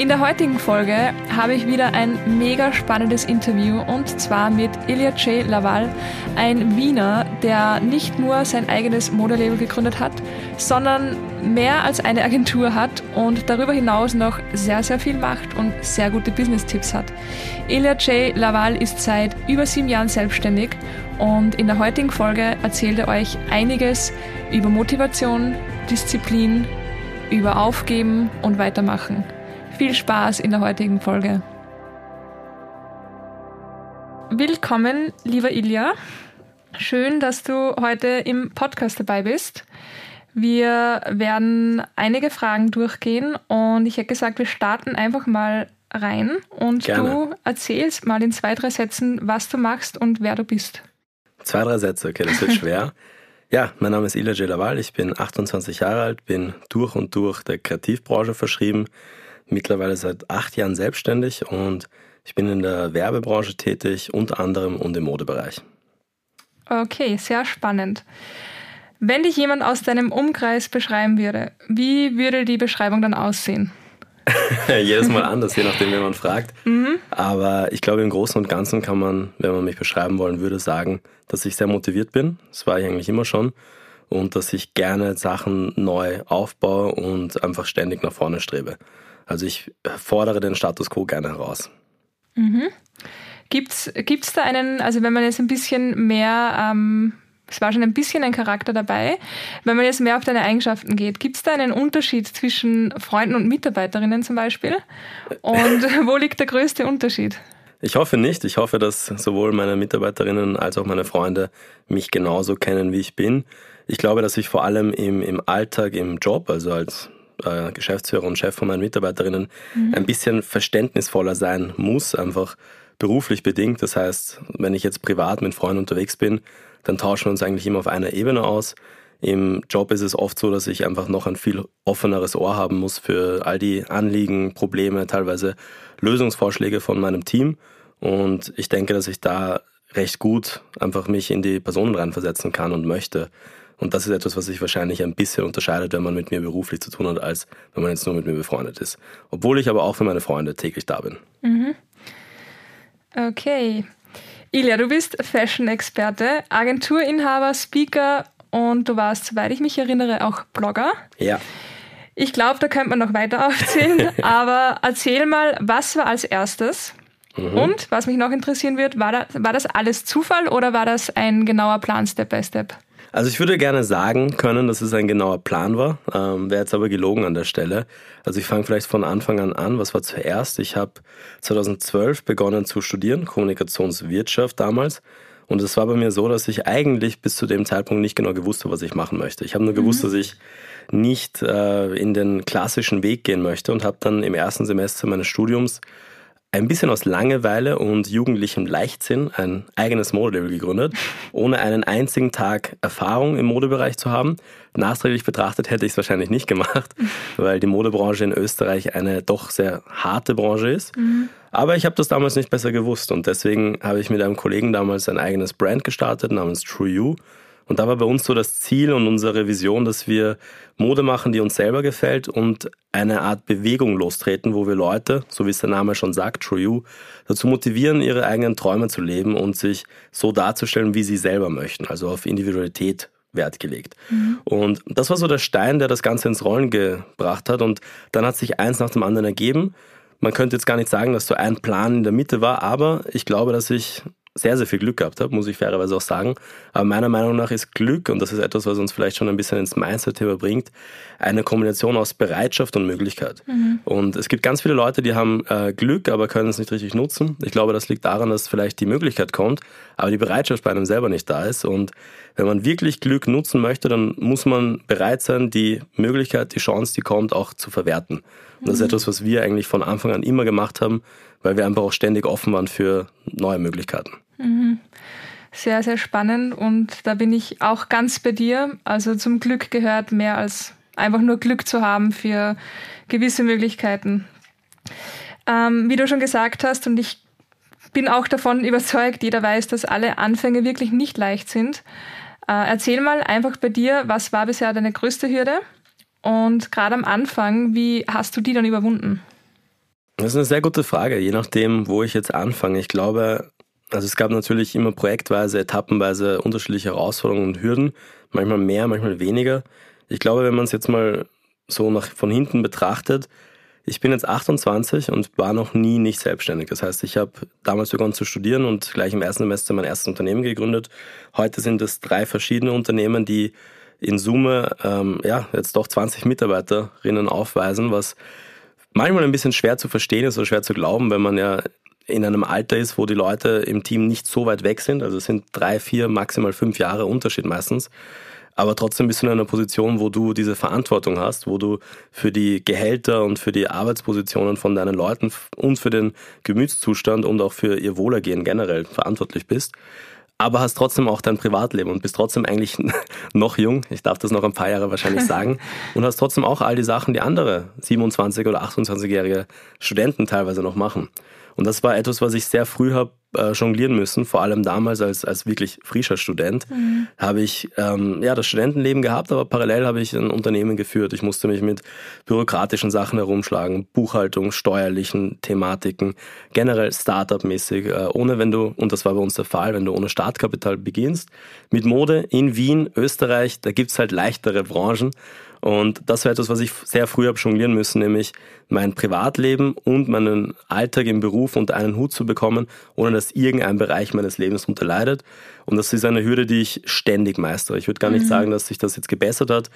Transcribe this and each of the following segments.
In der heutigen Folge habe ich wieder ein mega spannendes Interview und zwar mit Ilya J. Laval, ein Wiener, der nicht nur sein eigenes Modelabel gegründet hat, sondern mehr als eine Agentur hat und darüber hinaus noch sehr, sehr viel macht und sehr gute Business-Tipps hat. Ilya J. Laval ist seit über sieben Jahren selbstständig und in der heutigen Folge erzählt er euch einiges über Motivation, Disziplin, über Aufgeben und Weitermachen. Viel Spaß in der heutigen Folge. Willkommen, lieber Ilja. Schön, dass du heute im Podcast dabei bist. Wir werden einige Fragen durchgehen und ich hätte gesagt, wir starten einfach mal rein und Gerne. du erzählst mal in zwei, drei Sätzen, was du machst und wer du bist. Zwei, drei Sätze, okay, das wird schwer. ja, mein Name ist Ila Laval, ich bin 28 Jahre alt, bin durch und durch der Kreativbranche verschrieben, mittlerweile seit acht Jahren selbstständig und ich bin in der Werbebranche tätig, unter anderem und im Modebereich. Okay, sehr spannend. Wenn dich jemand aus deinem Umkreis beschreiben würde, wie würde die Beschreibung dann aussehen? Jedes Mal anders, je nachdem, wen man fragt. Mhm. Aber ich glaube, im Großen und Ganzen kann man, wenn man mich beschreiben wollen würde, sagen, dass ich sehr motiviert bin. Das war ich eigentlich immer schon. Und dass ich gerne Sachen neu aufbaue und einfach ständig nach vorne strebe. Also ich fordere den Status quo gerne heraus. Mhm. Gibt es da einen, also wenn man jetzt ein bisschen mehr, ähm, es war schon ein bisschen ein Charakter dabei, wenn man jetzt mehr auf deine Eigenschaften geht, gibt es da einen Unterschied zwischen Freunden und Mitarbeiterinnen zum Beispiel? Und wo liegt der größte Unterschied? Ich hoffe nicht. Ich hoffe, dass sowohl meine Mitarbeiterinnen als auch meine Freunde mich genauso kennen, wie ich bin. Ich glaube, dass ich vor allem im, im Alltag, im Job, also als äh, Geschäftsführer und Chef von meinen Mitarbeiterinnen mhm. ein bisschen verständnisvoller sein muss, einfach beruflich bedingt. Das heißt, wenn ich jetzt privat mit Freunden unterwegs bin, dann tauschen wir uns eigentlich immer auf einer Ebene aus. Im Job ist es oft so, dass ich einfach noch ein viel offeneres Ohr haben muss für all die Anliegen, Probleme, teilweise Lösungsvorschläge von meinem Team. Und ich denke, dass ich da recht gut einfach mich in die Personen reinversetzen kann und möchte. Und das ist etwas, was sich wahrscheinlich ein bisschen unterscheidet, wenn man mit mir beruflich zu tun hat, als wenn man jetzt nur mit mir befreundet ist. Obwohl ich aber auch für meine Freunde täglich da bin. Mhm. Okay. Ilja, du bist Fashion-Experte, Agenturinhaber, Speaker und du warst, soweit ich mich erinnere, auch Blogger. Ja. Ich glaube, da könnte man noch weiter aufzählen, aber erzähl mal, was war als erstes? Mhm. Und was mich noch interessieren wird, war das, war das alles Zufall oder war das ein genauer Plan Step by Step? Also ich würde gerne sagen können, dass es ein genauer Plan war, ähm, wäre jetzt aber gelogen an der Stelle. Also ich fange vielleicht von Anfang an an. Was war zuerst? Ich habe 2012 begonnen zu studieren, Kommunikationswirtschaft damals. Und es war bei mir so, dass ich eigentlich bis zu dem Zeitpunkt nicht genau gewusst habe, was ich machen möchte. Ich habe nur gewusst, mhm. dass ich nicht äh, in den klassischen Weg gehen möchte und habe dann im ersten Semester meines Studiums ein bisschen aus Langeweile und jugendlichem Leichtsinn ein eigenes Modelabel gegründet, ohne einen einzigen Tag Erfahrung im Modebereich zu haben. Nachträglich betrachtet hätte ich es wahrscheinlich nicht gemacht, weil die Modebranche in Österreich eine doch sehr harte Branche ist. Mhm. Aber ich habe das damals nicht besser gewusst und deswegen habe ich mit einem Kollegen damals ein eigenes Brand gestartet namens True You und da war bei uns so das Ziel und unsere Vision, dass wir Mode machen, die uns selber gefällt und eine Art Bewegung lostreten, wo wir Leute, so wie es der Name schon sagt, True You, dazu motivieren, ihre eigenen Träume zu leben und sich so darzustellen, wie sie selber möchten, also auf Individualität Wert gelegt. Mhm. Und das war so der Stein, der das Ganze ins Rollen gebracht hat. Und dann hat sich eins nach dem anderen ergeben. Man könnte jetzt gar nicht sagen, dass so ein Plan in der Mitte war, aber ich glaube, dass ich sehr, sehr viel Glück gehabt habe, muss ich fairerweise auch sagen. Aber meiner Meinung nach ist Glück, und das ist etwas, was uns vielleicht schon ein bisschen ins Mindset-Thema bringt, eine Kombination aus Bereitschaft und Möglichkeit. Mhm. Und es gibt ganz viele Leute, die haben äh, Glück, aber können es nicht richtig nutzen. Ich glaube, das liegt daran, dass vielleicht die Möglichkeit kommt, aber die Bereitschaft bei einem selber nicht da ist. Und wenn man wirklich Glück nutzen möchte, dann muss man bereit sein, die Möglichkeit, die Chance, die kommt, auch zu verwerten. Und das ist mhm. etwas, was wir eigentlich von Anfang an immer gemacht haben, weil wir einfach auch ständig offen waren für neue Möglichkeiten. Mhm. Sehr, sehr spannend und da bin ich auch ganz bei dir. Also zum Glück gehört mehr als einfach nur Glück zu haben für gewisse Möglichkeiten. Ähm, wie du schon gesagt hast, und ich bin auch davon überzeugt, jeder weiß, dass alle Anfänge wirklich nicht leicht sind. Äh, erzähl mal einfach bei dir, was war bisher deine größte Hürde? Und gerade am Anfang, wie hast du die dann überwunden? Das ist eine sehr gute Frage, je nachdem, wo ich jetzt anfange. Ich glaube, also es gab natürlich immer projektweise, etappenweise unterschiedliche Herausforderungen und Hürden, manchmal mehr, manchmal weniger. Ich glaube, wenn man es jetzt mal so nach, von hinten betrachtet, ich bin jetzt 28 und war noch nie nicht selbstständig. Das heißt, ich habe damals begonnen zu studieren und gleich im ersten Semester mein erstes Unternehmen gegründet. Heute sind es drei verschiedene Unternehmen, die in Summe ähm, ja jetzt doch 20 Mitarbeiterinnen aufweisen, was manchmal ein bisschen schwer zu verstehen ist oder schwer zu glauben, wenn man ja in einem Alter ist, wo die Leute im Team nicht so weit weg sind. Also es sind drei, vier, maximal fünf Jahre Unterschied meistens. Aber trotzdem bist du in einer Position, wo du diese Verantwortung hast, wo du für die Gehälter und für die Arbeitspositionen von deinen Leuten und für den Gemütszustand und auch für ihr Wohlergehen generell verantwortlich bist aber hast trotzdem auch dein Privatleben und bist trotzdem eigentlich noch jung, ich darf das noch ein paar Jahre wahrscheinlich sagen, und hast trotzdem auch all die Sachen, die andere 27- oder 28-jährige Studenten teilweise noch machen. Und das war etwas, was ich sehr früh habe äh, jonglieren müssen, vor allem damals als, als wirklich frischer Student, mhm. habe ich ähm, ja das Studentenleben gehabt, aber parallel habe ich ein Unternehmen geführt. Ich musste mich mit bürokratischen Sachen herumschlagen, Buchhaltung, steuerlichen Thematiken, generell Startup-mäßig, äh, ohne wenn du, und das war bei uns der Fall, wenn du ohne Startkapital beginnst, mit Mode in Wien, Österreich, da gibt's halt leichtere Branchen und das war etwas, was ich sehr früh habe jonglieren müssen, nämlich mein Privatleben und meinen Alltag im Beruf unter einen Hut zu bekommen, ohne dass irgendein Bereich meines Lebens darunter leidet. Und das ist eine Hürde, die ich ständig meistere. Ich würde gar nicht mhm. sagen, dass sich das jetzt gebessert hat.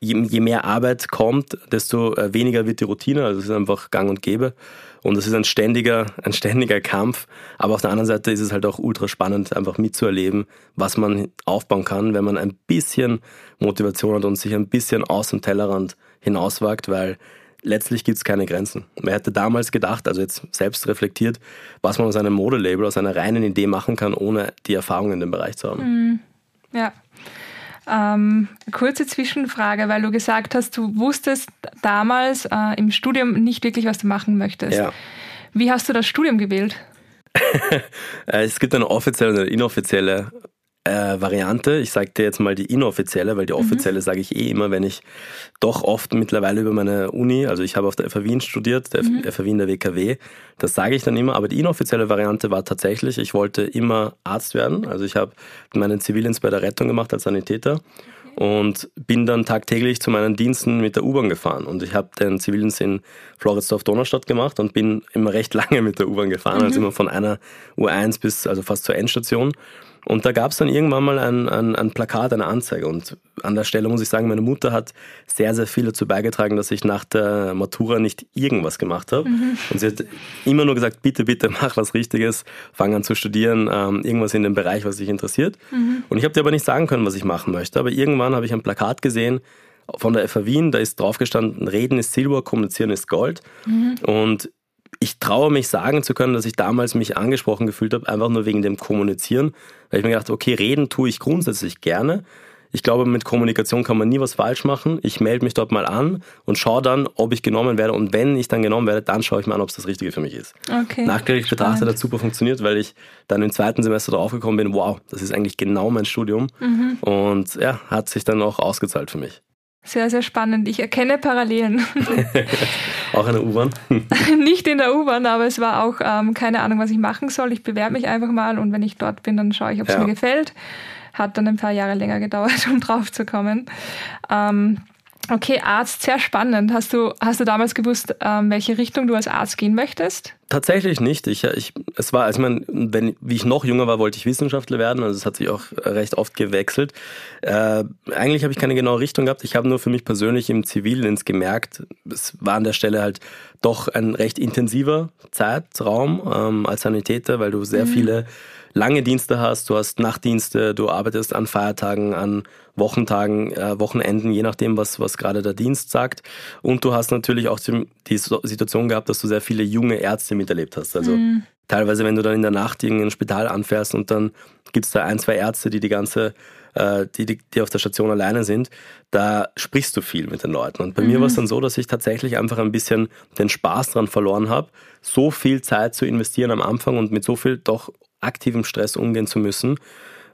Je, je mehr Arbeit kommt, desto äh, weniger wird die Routine. Also es ist einfach gang und gäbe. Und das ist ein ständiger, ein ständiger Kampf. Aber auf der anderen Seite ist es halt auch ultra spannend, einfach mitzuerleben, was man aufbauen kann, wenn man ein bisschen Motivation hat und sich ein bisschen aus dem Tellerrand hinauswagt, weil letztlich gibt es keine Grenzen. Wer hätte damals gedacht, also jetzt selbst reflektiert, was man aus einem Modelabel, aus einer reinen Idee machen kann, ohne die Erfahrung in dem Bereich zu haben. Mhm. Ja. Ähm, kurze Zwischenfrage, weil du gesagt hast, du wusstest damals äh, im Studium nicht wirklich, was du machen möchtest. Ja. Wie hast du das Studium gewählt? Äh, es gibt eine offizielle und eine inoffizielle äh, Variante. Ich sage dir jetzt mal die inoffizielle, weil die mhm. offizielle mhm. sage ich eh immer, wenn ich doch oft mittlerweile über meine Uni, also ich habe auf der FA Wien studiert, der mhm. FA Wien der WKW, das sage ich dann immer, aber die inoffizielle Variante war tatsächlich, ich wollte immer Arzt werden. Also ich habe meinen Zivildienst bei der Rettung gemacht als Sanitäter und bin dann tagtäglich zu meinen Diensten mit der U-Bahn gefahren. Und ich habe den Zivildienst in Floridsdorf-Donaustadt gemacht und bin immer recht lange mit der U-Bahn gefahren, also mhm. also immer von einer U1 bis also fast zur Endstation. Und da gab es dann irgendwann mal ein, ein, ein, Plakat, eine Anzeige. Und an der Stelle muss ich sagen, meine Mutter hat sehr, sehr viel dazu beigetragen, dass ich nach der Matura nicht irgendwas gemacht habe. Mhm. Und sie hat immer nur gesagt, bitte, bitte mach was Richtiges, fang an zu studieren, ähm, irgendwas in dem Bereich, was dich interessiert. Mhm. Und ich habe dir aber nicht sagen können, was ich machen möchte. Aber irgendwann habe ich ein Plakat gesehen, von der FA Wien, da ist drauf gestanden, Reden ist Silber, Kommunizieren ist Gold. Mhm. Und ich traue mich sagen zu können, dass ich damals mich angesprochen gefühlt habe, einfach nur wegen dem Kommunizieren, weil ich mir gedacht, okay, reden tue ich grundsätzlich gerne. Ich glaube, mit Kommunikation kann man nie was falsch machen. Ich melde mich dort mal an und schaue dann, ob ich genommen werde. Und wenn ich dann genommen werde, dann schaue ich mir an, ob es das Richtige für mich ist. Okay. Nachträglich betrachtet hat super funktioniert, weil ich dann im zweiten Semester draufgekommen bin, wow, das ist eigentlich genau mein Studium. Mhm. Und ja, hat sich dann auch ausgezahlt für mich. Sehr, sehr spannend. Ich erkenne Parallelen. auch in der U-Bahn? Nicht in der U-Bahn, aber es war auch ähm, keine Ahnung, was ich machen soll. Ich bewerbe mich einfach mal und wenn ich dort bin, dann schaue ich, ob es ja. mir gefällt. Hat dann ein paar Jahre länger gedauert, um drauf zu kommen. Ähm, Okay, Arzt, sehr spannend. Hast du, hast du damals gewusst, ähm, welche Richtung du als Arzt gehen möchtest? Tatsächlich nicht. Ich, ich, es war, also ich meine, wenn, wie ich noch jünger war, wollte ich Wissenschaftler werden. Also es hat sich auch recht oft gewechselt. Äh, eigentlich habe ich keine genaue Richtung gehabt. Ich habe nur für mich persönlich im Zivildienst gemerkt, es war an der Stelle halt doch ein recht intensiver Zeitraum ähm, als Sanitäter, weil du sehr mhm. viele lange Dienste hast, du hast Nachtdienste, du arbeitest an Feiertagen, an Wochentagen, äh, Wochenenden, je nachdem, was, was gerade der Dienst sagt. Und du hast natürlich auch die Situation gehabt, dass du sehr viele junge Ärzte miterlebt hast. Also mhm. teilweise, wenn du dann in der Nacht in ein Spital anfährst und dann gibt es da ein, zwei Ärzte, die die ganze äh, die, die, die auf der Station alleine sind, da sprichst du viel mit den Leuten. Und bei mhm. mir war es dann so, dass ich tatsächlich einfach ein bisschen den Spaß dran verloren habe, so viel Zeit zu investieren am Anfang und mit so viel doch aktivem Stress umgehen zu müssen.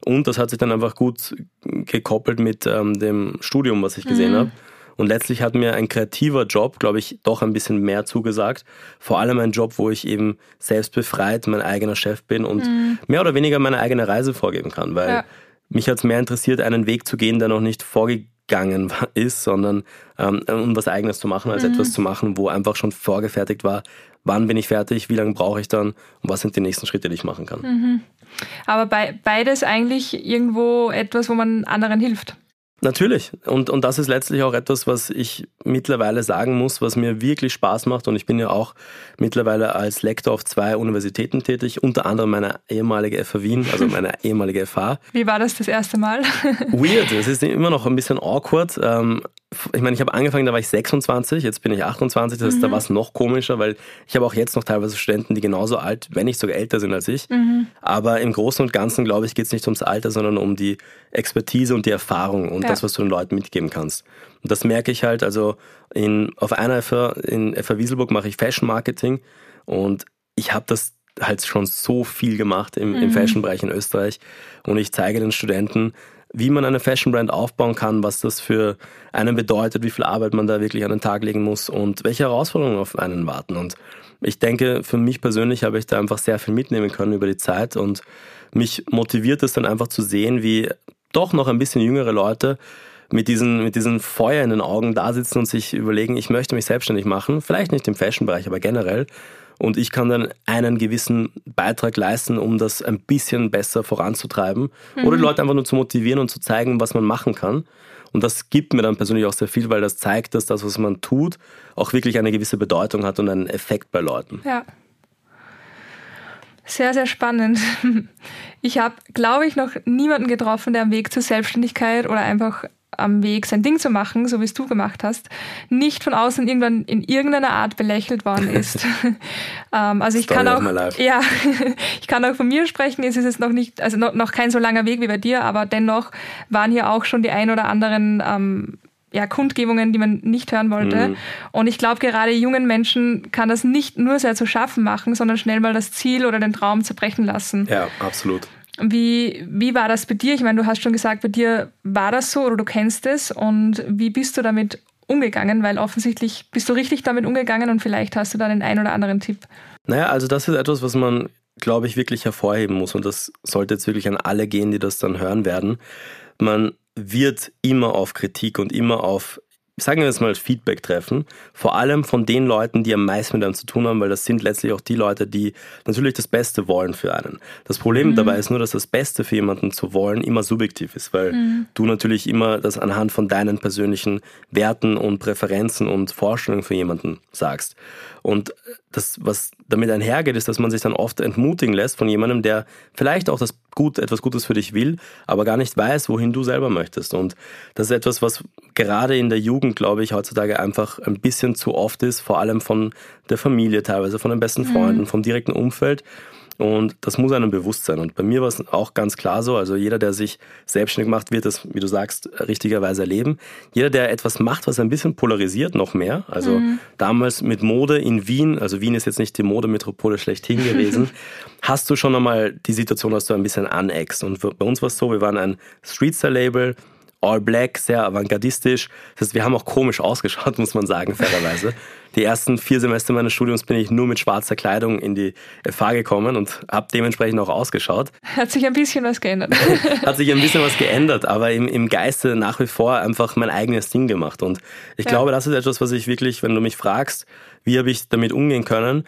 Und das hat sich dann einfach gut gekoppelt mit ähm, dem Studium, was ich gesehen mhm. habe. Und letztlich hat mir ein kreativer Job, glaube ich, doch ein bisschen mehr zugesagt. Vor allem ein Job, wo ich eben selbst befreit mein eigener Chef bin und mhm. mehr oder weniger meine eigene Reise vorgeben kann. Weil ja. mich hat es mehr interessiert, einen Weg zu gehen, der noch nicht vorgegangen ist, sondern ähm, um was Eigenes zu machen, als mhm. etwas zu machen, wo einfach schon vorgefertigt war, wann bin ich fertig, wie lange brauche ich dann und was sind die nächsten Schritte, die ich machen kann. Mhm. Aber bei, beides eigentlich irgendwo etwas, wo man anderen hilft. Natürlich. Und, und das ist letztlich auch etwas, was ich mittlerweile sagen muss, was mir wirklich Spaß macht. Und ich bin ja auch mittlerweile als Lektor auf zwei Universitäten tätig, unter anderem meine ehemalige FH Wien, also meine ehemalige FH. Wie war das das erste Mal? Weird. Es ist immer noch ein bisschen awkward. Ich meine, ich habe angefangen, da war ich 26, jetzt bin ich 28, das heißt, mhm. da war es noch komischer, weil ich habe auch jetzt noch teilweise Studenten, die genauso alt, wenn nicht sogar älter sind als ich. Mhm. Aber im Großen und Ganzen, glaube ich, geht es nicht ums Alter, sondern um die Expertise und die Erfahrung und ja. das, was du den Leuten mitgeben kannst. Und das merke ich halt, also in, auf einer FH, in FH Wieselburg mache ich Fashion Marketing und ich habe das halt schon so viel gemacht im, mhm. im Fashion-Bereich in Österreich und ich zeige den Studenten, wie man eine Fashion Brand aufbauen kann, was das für einen bedeutet, wie viel Arbeit man da wirklich an den Tag legen muss und welche Herausforderungen auf einen warten. Und ich denke, für mich persönlich habe ich da einfach sehr viel mitnehmen können über die Zeit und mich motiviert es dann einfach zu sehen, wie doch noch ein bisschen jüngere Leute mit diesen, mit diesen Feuer in den Augen da sitzen und sich überlegen, ich möchte mich selbstständig machen, vielleicht nicht im Fashion-Bereich, aber generell und ich kann dann einen gewissen Beitrag leisten, um das ein bisschen besser voranzutreiben mhm. oder die Leute einfach nur zu motivieren und zu zeigen, was man machen kann. Und das gibt mir dann persönlich auch sehr viel, weil das zeigt, dass das, was man tut, auch wirklich eine gewisse Bedeutung hat und einen Effekt bei Leuten. Ja. Sehr, sehr spannend. Ich habe, glaube ich, noch niemanden getroffen, der am Weg zur Selbstständigkeit oder einfach am Weg, sein Ding zu machen, so wie es du gemacht hast, nicht von außen irgendwann in irgendeiner Art belächelt worden ist. ähm, also ich Story kann auch, ja, ich kann auch von mir sprechen. Es ist jetzt noch nicht, also noch, noch, kein so langer Weg wie bei dir, aber dennoch waren hier auch schon die ein oder anderen ähm, ja, Kundgebungen, die man nicht hören wollte. Mhm. Und ich glaube, gerade jungen Menschen kann das nicht nur sehr zu schaffen machen, sondern schnell mal das Ziel oder den Traum zerbrechen lassen. Ja, absolut. Wie, wie war das bei dir? Ich meine, du hast schon gesagt, bei dir war das so oder du kennst es. Und wie bist du damit umgegangen? Weil offensichtlich bist du richtig damit umgegangen und vielleicht hast du da den einen oder anderen Tipp. Naja, also das ist etwas, was man, glaube ich, wirklich hervorheben muss. Und das sollte jetzt wirklich an alle gehen, die das dann hören werden. Man wird immer auf Kritik und immer auf sagen wir jetzt mal Feedback treffen, vor allem von den Leuten, die am meisten mit einem zu tun haben, weil das sind letztlich auch die Leute, die natürlich das Beste wollen für einen. Das Problem mhm. dabei ist nur, dass das Beste für jemanden zu wollen immer subjektiv ist, weil mhm. du natürlich immer das anhand von deinen persönlichen Werten und Präferenzen und Vorstellungen für jemanden sagst. Und das, was damit einhergeht, ist, dass man sich dann oft entmutigen lässt von jemandem, der vielleicht auch das gut, etwas Gutes für dich will, aber gar nicht weiß, wohin du selber möchtest. Und das ist etwas, was gerade in der Jugend, glaube ich, heutzutage einfach ein bisschen zu oft ist, vor allem von der Familie teilweise, von den besten mhm. Freunden, mhm. vom direkten Umfeld. Und das muss einem bewusst sein. Und bei mir war es auch ganz klar so, also jeder, der sich selbstständig macht, wird das, wie du sagst, richtigerweise erleben. Jeder, der etwas macht, was ein bisschen polarisiert, noch mehr. Also mhm. damals mit Mode in Wien, also Wien ist jetzt nicht die Modemetropole schlechthin gewesen, hast du schon einmal die Situation, dass du ein bisschen aneckst. Und bei uns war es so, wir waren ein Streetstyle-Label, all black, sehr avantgardistisch. Das heißt, wir haben auch komisch ausgeschaut, muss man sagen, fairerweise. Die ersten vier Semester meines Studiums bin ich nur mit schwarzer Kleidung in die FH gekommen und habe dementsprechend auch ausgeschaut. Hat sich ein bisschen was geändert. Hat sich ein bisschen was geändert, aber im, im Geiste nach wie vor einfach mein eigenes Ding gemacht. Und ich ja. glaube, das ist etwas, was ich wirklich, wenn du mich fragst, wie habe ich damit umgehen können,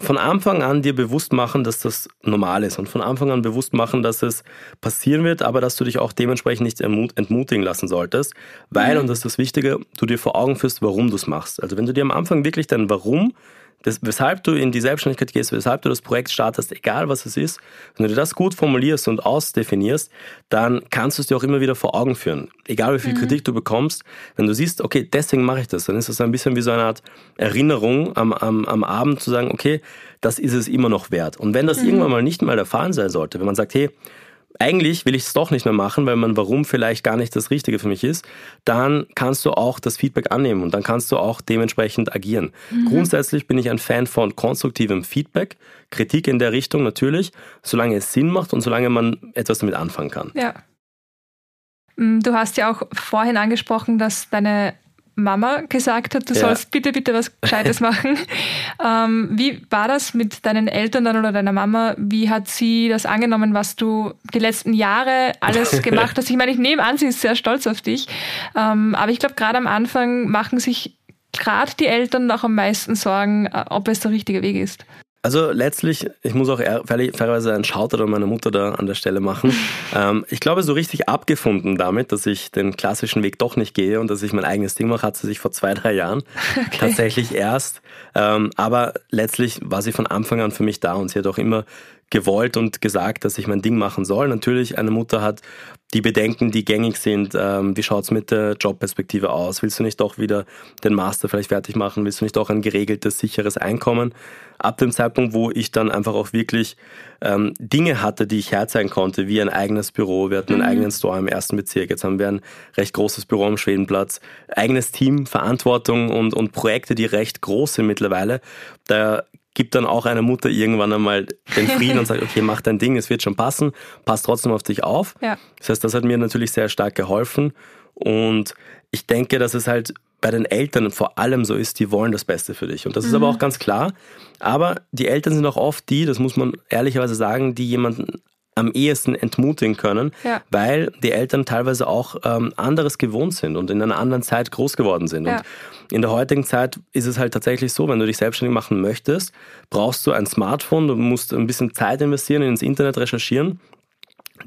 von Anfang an dir bewusst machen, dass das normal ist und von Anfang an bewusst machen, dass es passieren wird, aber dass du dich auch dementsprechend nicht entmutigen lassen solltest, weil, mhm. und das ist das Wichtige, du dir vor Augen führst, warum du es machst. Also wenn du dir am Anfang wirklich dein Warum das, weshalb du in die Selbstständigkeit gehst, weshalb du das Projekt startest, egal was es ist, wenn du das gut formulierst und ausdefinierst, dann kannst du es dir auch immer wieder vor Augen führen. Egal wie viel mhm. Kritik du bekommst, wenn du siehst, okay, deswegen mache ich das, dann ist das ein bisschen wie so eine Art Erinnerung am, am, am Abend zu sagen, okay, das ist es immer noch wert. Und wenn das mhm. irgendwann mal nicht mal der Fall sein sollte, wenn man sagt, hey, eigentlich will ich es doch nicht mehr machen, weil man warum vielleicht gar nicht das Richtige für mich ist, dann kannst du auch das Feedback annehmen und dann kannst du auch dementsprechend agieren. Mhm. Grundsätzlich bin ich ein Fan von konstruktivem Feedback, Kritik in der Richtung natürlich, solange es Sinn macht und solange man etwas damit anfangen kann. Ja. Mm, du hast ja auch vorhin angesprochen, dass deine Mama gesagt hat, du ja. sollst bitte, bitte was Gescheites machen. ähm, wie war das mit deinen Eltern dann oder deiner Mama? Wie hat sie das angenommen, was du die letzten Jahre alles gemacht hast? Ich meine, ich nehme an, sie ist sehr stolz auf dich. Ähm, aber ich glaube, gerade am Anfang machen sich gerade die Eltern noch am meisten Sorgen, äh, ob es der richtige Weg ist. Also letztlich, ich muss auch fairerweise einen Shoutout an meine Mutter da an der Stelle machen. ähm, ich glaube, so richtig abgefunden damit, dass ich den klassischen Weg doch nicht gehe und dass ich mein eigenes Ding mache, hat sie sich vor zwei, drei Jahren okay. tatsächlich erst. Ähm, aber letztlich war sie von Anfang an für mich da und sie hat auch immer gewollt und gesagt, dass ich mein Ding machen soll. Natürlich, eine Mutter hat die Bedenken, die gängig sind. Ähm, wie schaut's mit der Jobperspektive aus? Willst du nicht doch wieder den Master vielleicht fertig machen? Willst du nicht doch ein geregeltes, sicheres Einkommen? Ab dem Zeitpunkt, wo ich dann einfach auch wirklich ähm, Dinge hatte, die ich herzeigen konnte, wie ein eigenes Büro. Wir hatten einen mhm. eigenen Store im ersten Bezirk. Jetzt haben wir ein recht großes Büro am Schwedenplatz. Eigenes Team, Verantwortung und, und Projekte, die recht groß sind mittlerweile. Da gibt dann auch eine Mutter irgendwann einmal den Frieden und sagt, okay, mach dein Ding, es wird schon passen, pass trotzdem auf dich auf. Ja. Das heißt, das hat mir natürlich sehr stark geholfen und ich denke, dass es halt bei den Eltern vor allem so ist, die wollen das Beste für dich. Und das mhm. ist aber mhm. auch ganz klar. Aber die Eltern sind auch oft die, das muss man ehrlicherweise sagen, die jemanden am ehesten entmutigen können, ja. weil die Eltern teilweise auch ähm, anderes gewohnt sind und in einer anderen Zeit groß geworden sind. Ja. Und in der heutigen Zeit ist es halt tatsächlich so, wenn du dich selbstständig machen möchtest, brauchst du ein Smartphone, du musst ein bisschen Zeit investieren, ins Internet recherchieren,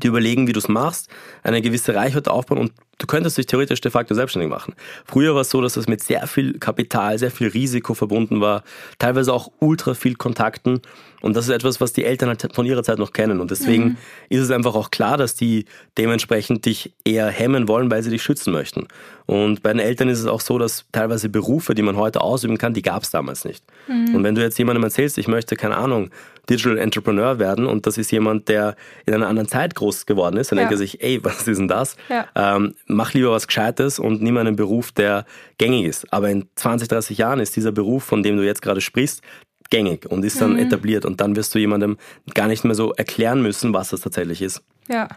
die überlegen, wie du es machst, eine gewisse Reichweite aufbauen und du könntest dich theoretisch de facto selbstständig machen. Früher war es so, dass das mit sehr viel Kapital, sehr viel Risiko verbunden war, teilweise auch ultra viel Kontakten. Und das ist etwas, was die Eltern halt von ihrer Zeit noch kennen. Und deswegen mhm. ist es einfach auch klar, dass die dementsprechend dich eher hemmen wollen, weil sie dich schützen möchten. Und bei den Eltern ist es auch so, dass teilweise Berufe, die man heute ausüben kann, die gab es damals nicht. Mhm. Und wenn du jetzt jemandem erzählst, ich möchte, keine Ahnung, Digital Entrepreneur werden und das ist jemand, der in einer anderen Zeit groß geworden ist, dann ja. denkt er sich, ey, was ist denn das? Ja. Ähm, mach lieber was Gescheites und nimm einen Beruf, der gängig ist. Aber in 20, 30 Jahren ist dieser Beruf, von dem du jetzt gerade sprichst, gängig und ist dann mhm. etabliert und dann wirst du jemandem gar nicht mehr so erklären müssen, was das tatsächlich ist. Ja.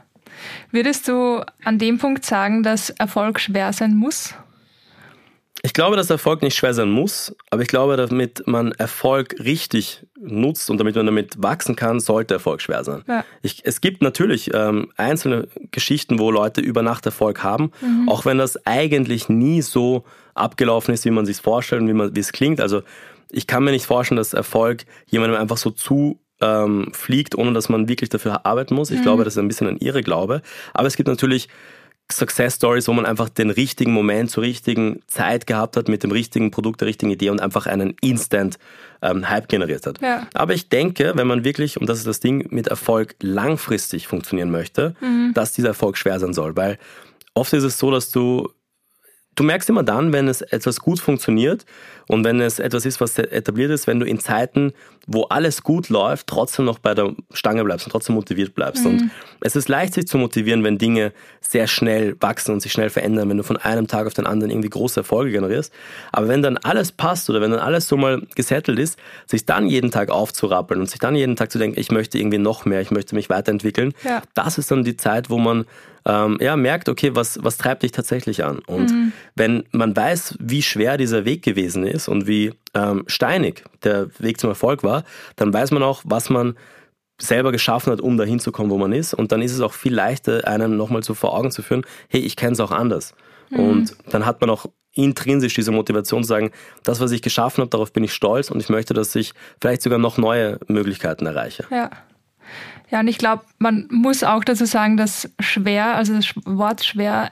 Würdest du an dem Punkt sagen, dass Erfolg schwer sein muss? Ich glaube, dass Erfolg nicht schwer sein muss, aber ich glaube, damit man Erfolg richtig nutzt und damit man damit wachsen kann, sollte Erfolg schwer sein. Ja. Ich, es gibt natürlich ähm, einzelne Geschichten, wo Leute über Nacht Erfolg haben, mhm. auch wenn das eigentlich nie so abgelaufen ist, wie man sich vorstellt und wie, man, wie es klingt. Also ich kann mir nicht vorstellen, dass Erfolg jemandem einfach so zu ähm, fliegt, ohne dass man wirklich dafür arbeiten muss. Ich mhm. glaube, das ist ein bisschen ein Irrglaube. Aber es gibt natürlich Success Stories, wo man einfach den richtigen Moment zur richtigen Zeit gehabt hat, mit dem richtigen Produkt, der richtigen Idee und einfach einen Instant ähm, Hype generiert hat. Ja. Aber ich denke, wenn man wirklich, und das ist das Ding, mit Erfolg langfristig funktionieren möchte, mhm. dass dieser Erfolg schwer sein soll. Weil oft ist es so, dass du Du merkst immer dann, wenn es etwas gut funktioniert und wenn es etwas ist, was etabliert ist, wenn du in Zeiten, wo alles gut läuft, trotzdem noch bei der Stange bleibst und trotzdem motiviert bleibst. Mhm. Und es ist leicht, sich zu motivieren, wenn Dinge sehr schnell wachsen und sich schnell verändern, wenn du von einem Tag auf den anderen irgendwie große Erfolge generierst. Aber wenn dann alles passt oder wenn dann alles so mal gesettelt ist, sich dann jeden Tag aufzurappeln und sich dann jeden Tag zu denken, ich möchte irgendwie noch mehr, ich möchte mich weiterentwickeln, ja. das ist dann die Zeit, wo man ähm, ja, merkt, okay, was, was treibt dich tatsächlich an? Und mhm. wenn man weiß, wie schwer dieser Weg gewesen ist und wie ähm, steinig der Weg zum Erfolg war, dann weiß man auch, was man selber geschaffen hat, um dahin zu kommen, wo man ist. Und dann ist es auch viel leichter, einem nochmal so vor Augen zu führen, hey, ich kenne es auch anders. Mhm. Und dann hat man auch intrinsisch diese Motivation zu sagen, das, was ich geschaffen habe, darauf bin ich stolz und ich möchte, dass ich vielleicht sogar noch neue Möglichkeiten erreiche. Ja. Ja, und ich glaube, man muss auch dazu sagen, dass schwer, also das Wort schwer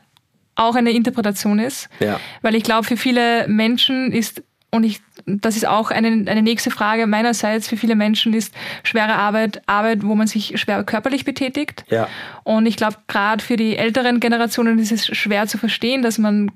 auch eine Interpretation ist. Ja. Weil ich glaube, für viele Menschen ist, und ich das ist auch eine, eine nächste Frage meinerseits für viele Menschen, ist schwere Arbeit, Arbeit, wo man sich schwer körperlich betätigt. Ja. Und ich glaube, gerade für die älteren Generationen ist es schwer zu verstehen, dass man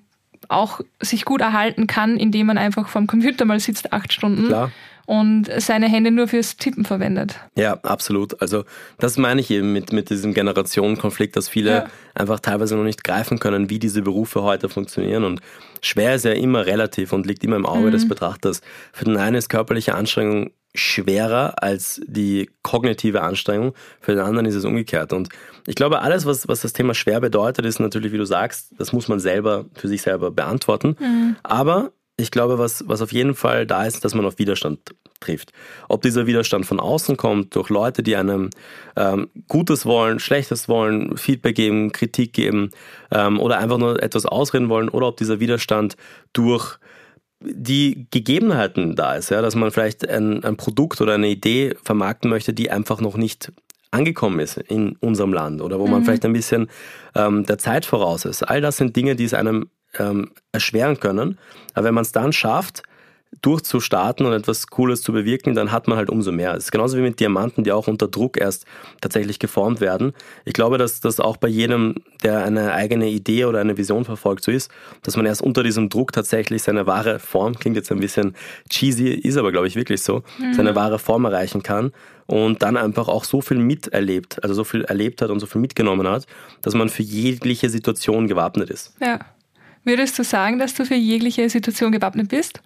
auch sich gut erhalten kann, indem man einfach vorm Computer mal sitzt, acht Stunden. Klar und seine Hände nur fürs Tippen verwendet. Ja, absolut. Also das meine ich eben mit, mit diesem Generationenkonflikt, dass viele ja. einfach teilweise noch nicht greifen können, wie diese Berufe heute funktionieren. Und schwer ist ja immer relativ und liegt immer im Auge mhm. des Betrachters. Für den einen ist körperliche Anstrengung schwerer als die kognitive Anstrengung, für den anderen ist es umgekehrt. Und ich glaube, alles, was, was das Thema schwer bedeutet, ist natürlich, wie du sagst, das muss man selber für sich selber beantworten. Mhm. Aber ich glaube, was, was auf jeden Fall da ist, dass man auf Widerstand trifft. Ob dieser Widerstand von außen kommt, durch Leute, die einem ähm, Gutes wollen, Schlechtes wollen, Feedback geben, Kritik geben ähm, oder einfach nur etwas ausreden wollen, oder ob dieser Widerstand durch die Gegebenheiten da ist, ja, dass man vielleicht ein, ein Produkt oder eine Idee vermarkten möchte, die einfach noch nicht angekommen ist in unserem Land oder wo man mhm. vielleicht ein bisschen ähm, der Zeit voraus ist. All das sind Dinge, die es einem ähm, erschweren können. Aber wenn man es dann schafft, durchzustarten und etwas Cooles zu bewirken, dann hat man halt umso mehr. Es ist genauso wie mit Diamanten, die auch unter Druck erst tatsächlich geformt werden. Ich glaube, dass das auch bei jedem, der eine eigene Idee oder eine Vision verfolgt, so ist, dass man erst unter diesem Druck tatsächlich seine wahre Form, klingt jetzt ein bisschen cheesy, ist aber glaube ich wirklich so, mhm. seine wahre Form erreichen kann und dann einfach auch so viel miterlebt, also so viel erlebt hat und so viel mitgenommen hat, dass man für jegliche Situation gewappnet ist. Ja. Würdest du sagen, dass du für jegliche Situation gewappnet bist?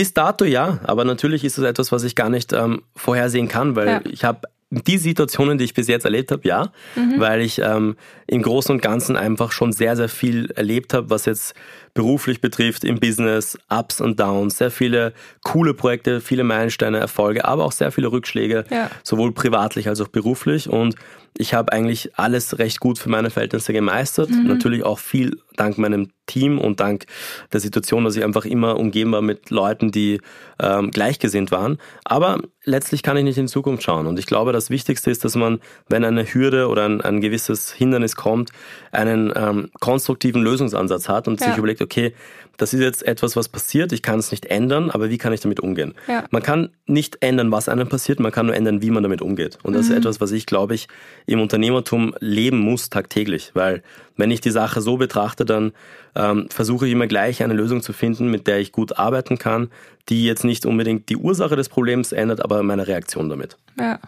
Bis dato ja, aber natürlich ist es etwas, was ich gar nicht ähm, vorhersehen kann, weil ja. ich habe die Situationen, die ich bis jetzt erlebt habe, ja, mhm. weil ich ähm, im Großen und Ganzen einfach schon sehr, sehr viel erlebt habe, was jetzt beruflich betrifft, im Business, Ups und Downs, sehr viele coole Projekte, viele Meilensteine, Erfolge, aber auch sehr viele Rückschläge, ja. sowohl privatlich als auch beruflich. Und ich habe eigentlich alles recht gut für meine Verhältnisse gemeistert. Mhm. Natürlich auch viel dank meinem Team und dank der Situation, dass ich einfach immer umgeben war mit Leuten, die ähm, gleichgesinnt waren. Aber letztlich kann ich nicht in die Zukunft schauen. Und ich glaube, das Wichtigste ist, dass man, wenn eine Hürde oder ein, ein gewisses Hindernis kommt, einen ähm, konstruktiven Lösungsansatz hat und ja. sich überlegt, okay, das ist jetzt etwas, was passiert, ich kann es nicht ändern, aber wie kann ich damit umgehen? Ja. Man kann nicht ändern, was einem passiert, man kann nur ändern, wie man damit umgeht. Und das mhm. ist etwas, was ich, glaube ich, im Unternehmertum leben muss tagtäglich, weil wenn ich die Sache so betrachte, dann ähm, versuche ich immer gleich eine Lösung zu finden, mit der ich gut arbeiten kann, die jetzt nicht unbedingt die Ursache des Problems ändert, aber meine Reaktion damit. Ja.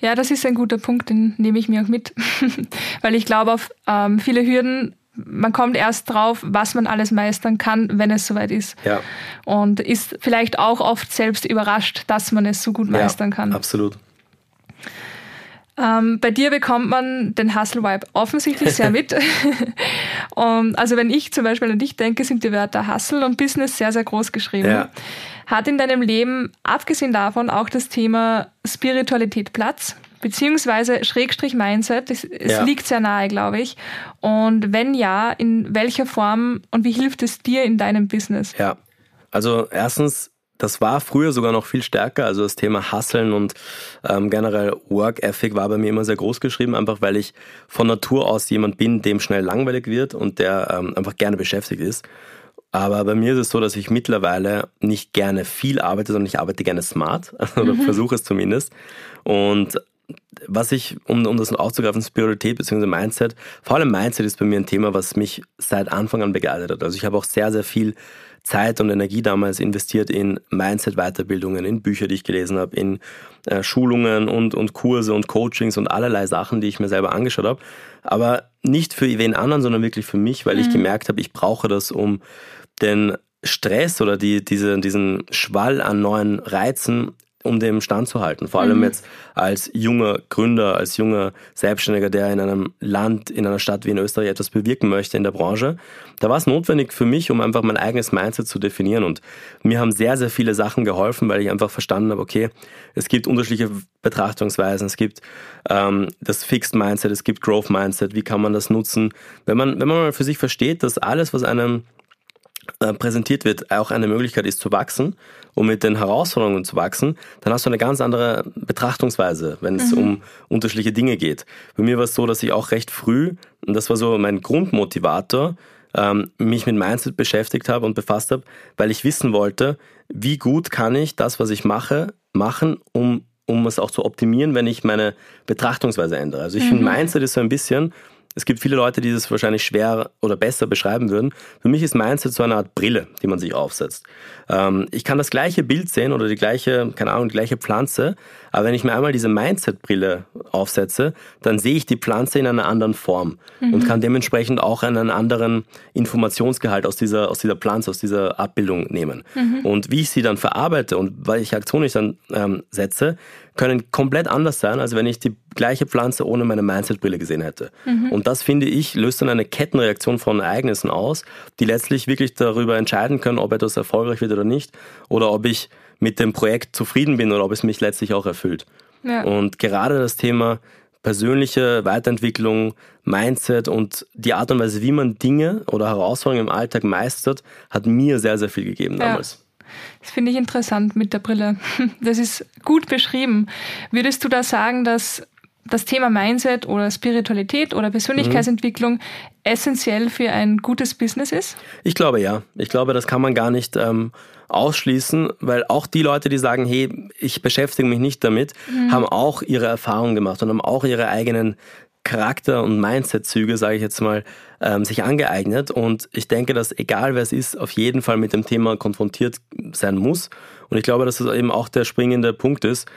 Ja, das ist ein guter Punkt, den nehme ich mir auch mit, weil ich glaube, auf ähm, viele Hürden man kommt erst drauf, was man alles meistern kann, wenn es soweit ist. Ja. Und ist vielleicht auch oft selbst überrascht, dass man es so gut meistern ja, kann. Absolut. Ähm, bei dir bekommt man den Hustle-Vibe offensichtlich sehr mit. und also wenn ich zum Beispiel an dich denke, sind die Wörter Hustle und Business sehr, sehr groß geschrieben. Ja. Hat in deinem Leben, abgesehen davon, auch das Thema Spiritualität Platz? beziehungsweise Schrägstrich Mindset. Es, es ja. liegt sehr nahe, glaube ich. Und wenn ja, in welcher Form und wie hilft es dir in deinem Business? Ja, also erstens, das war früher sogar noch viel stärker. Also das Thema Hasseln und ähm, generell Work Ethic war bei mir immer sehr groß geschrieben, einfach weil ich von Natur aus jemand bin, dem schnell langweilig wird und der ähm, einfach gerne beschäftigt ist. Aber bei mir ist es so, dass ich mittlerweile nicht gerne viel arbeite, sondern ich arbeite gerne smart, oder mhm. versuche es zumindest. Und was ich, um, um das noch aufzugreifen, Spiritualität bzw. Mindset, vor allem Mindset ist bei mir ein Thema, was mich seit Anfang an begleitet hat. Also ich habe auch sehr, sehr viel Zeit und Energie damals investiert in Mindset-Weiterbildungen, in Bücher, die ich gelesen habe, in äh, Schulungen und, und Kurse und Coachings und allerlei Sachen, die ich mir selber angeschaut habe. Aber nicht für wen anderen, sondern wirklich für mich, weil mhm. ich gemerkt habe, ich brauche das, um den Stress oder die, diese, diesen Schwall an neuen Reizen um dem Stand zu halten. Vor allem mhm. jetzt als junger Gründer, als junger Selbstständiger, der in einem Land, in einer Stadt wie in Österreich etwas bewirken möchte in der Branche. Da war es notwendig für mich, um einfach mein eigenes Mindset zu definieren. Und mir haben sehr, sehr viele Sachen geholfen, weil ich einfach verstanden habe, okay, es gibt unterschiedliche Betrachtungsweisen, es gibt ähm, das Fixed Mindset, es gibt Growth Mindset, wie kann man das nutzen? Wenn man, wenn man mal für sich versteht, dass alles, was einem präsentiert wird, auch eine Möglichkeit ist zu wachsen und mit den Herausforderungen zu wachsen, dann hast du eine ganz andere Betrachtungsweise, wenn es mhm. um unterschiedliche Dinge geht. Bei mir war es so, dass ich auch recht früh, und das war so mein Grundmotivator, ähm, mich mit Mindset beschäftigt habe und befasst habe, weil ich wissen wollte, wie gut kann ich das, was ich mache, machen, um, um es auch zu optimieren, wenn ich meine Betrachtungsweise ändere. Also ich mhm. finde, Mindset ist so ein bisschen, es gibt viele Leute, die das wahrscheinlich schwer oder besser beschreiben würden. Für mich ist Mindset so eine Art Brille, die man sich aufsetzt. Ähm, ich kann das gleiche Bild sehen oder die gleiche, keine Ahnung, die gleiche Pflanze, aber wenn ich mir einmal diese Mindset-Brille aufsetze, dann sehe ich die Pflanze in einer anderen Form mhm. und kann dementsprechend auch einen anderen Informationsgehalt aus dieser, aus dieser Pflanze, aus dieser Abbildung nehmen. Mhm. Und wie ich sie dann verarbeite und welche Aktion ich dann ähm, setze, können komplett anders sein, als wenn ich die gleiche Pflanze ohne meine Mindset-Brille gesehen hätte. Mhm. Und das, finde ich, löst dann eine Kettenreaktion von Ereignissen aus, die letztlich wirklich darüber entscheiden können, ob etwas erfolgreich wird oder nicht, oder ob ich mit dem Projekt zufrieden bin oder ob es mich letztlich auch erfüllt. Ja. Und gerade das Thema persönliche Weiterentwicklung, Mindset und die Art und Weise, wie man Dinge oder Herausforderungen im Alltag meistert, hat mir sehr, sehr viel gegeben damals. Ja. Das finde ich interessant mit der Brille. Das ist gut beschrieben. Würdest du da sagen, dass das Thema Mindset oder Spiritualität oder Persönlichkeitsentwicklung mhm. essentiell für ein gutes Business ist? Ich glaube ja. Ich glaube, das kann man gar nicht ähm, ausschließen, weil auch die Leute, die sagen, hey, ich beschäftige mich nicht damit, mhm. haben auch ihre Erfahrungen gemacht und haben auch ihre eigenen Charakter- und Mindset-Züge, sage ich jetzt mal, ähm, sich angeeignet. Und ich denke, dass egal wer es ist, auf jeden Fall mit dem Thema konfrontiert sein muss. Und ich glaube, dass das eben auch der springende Punkt ist,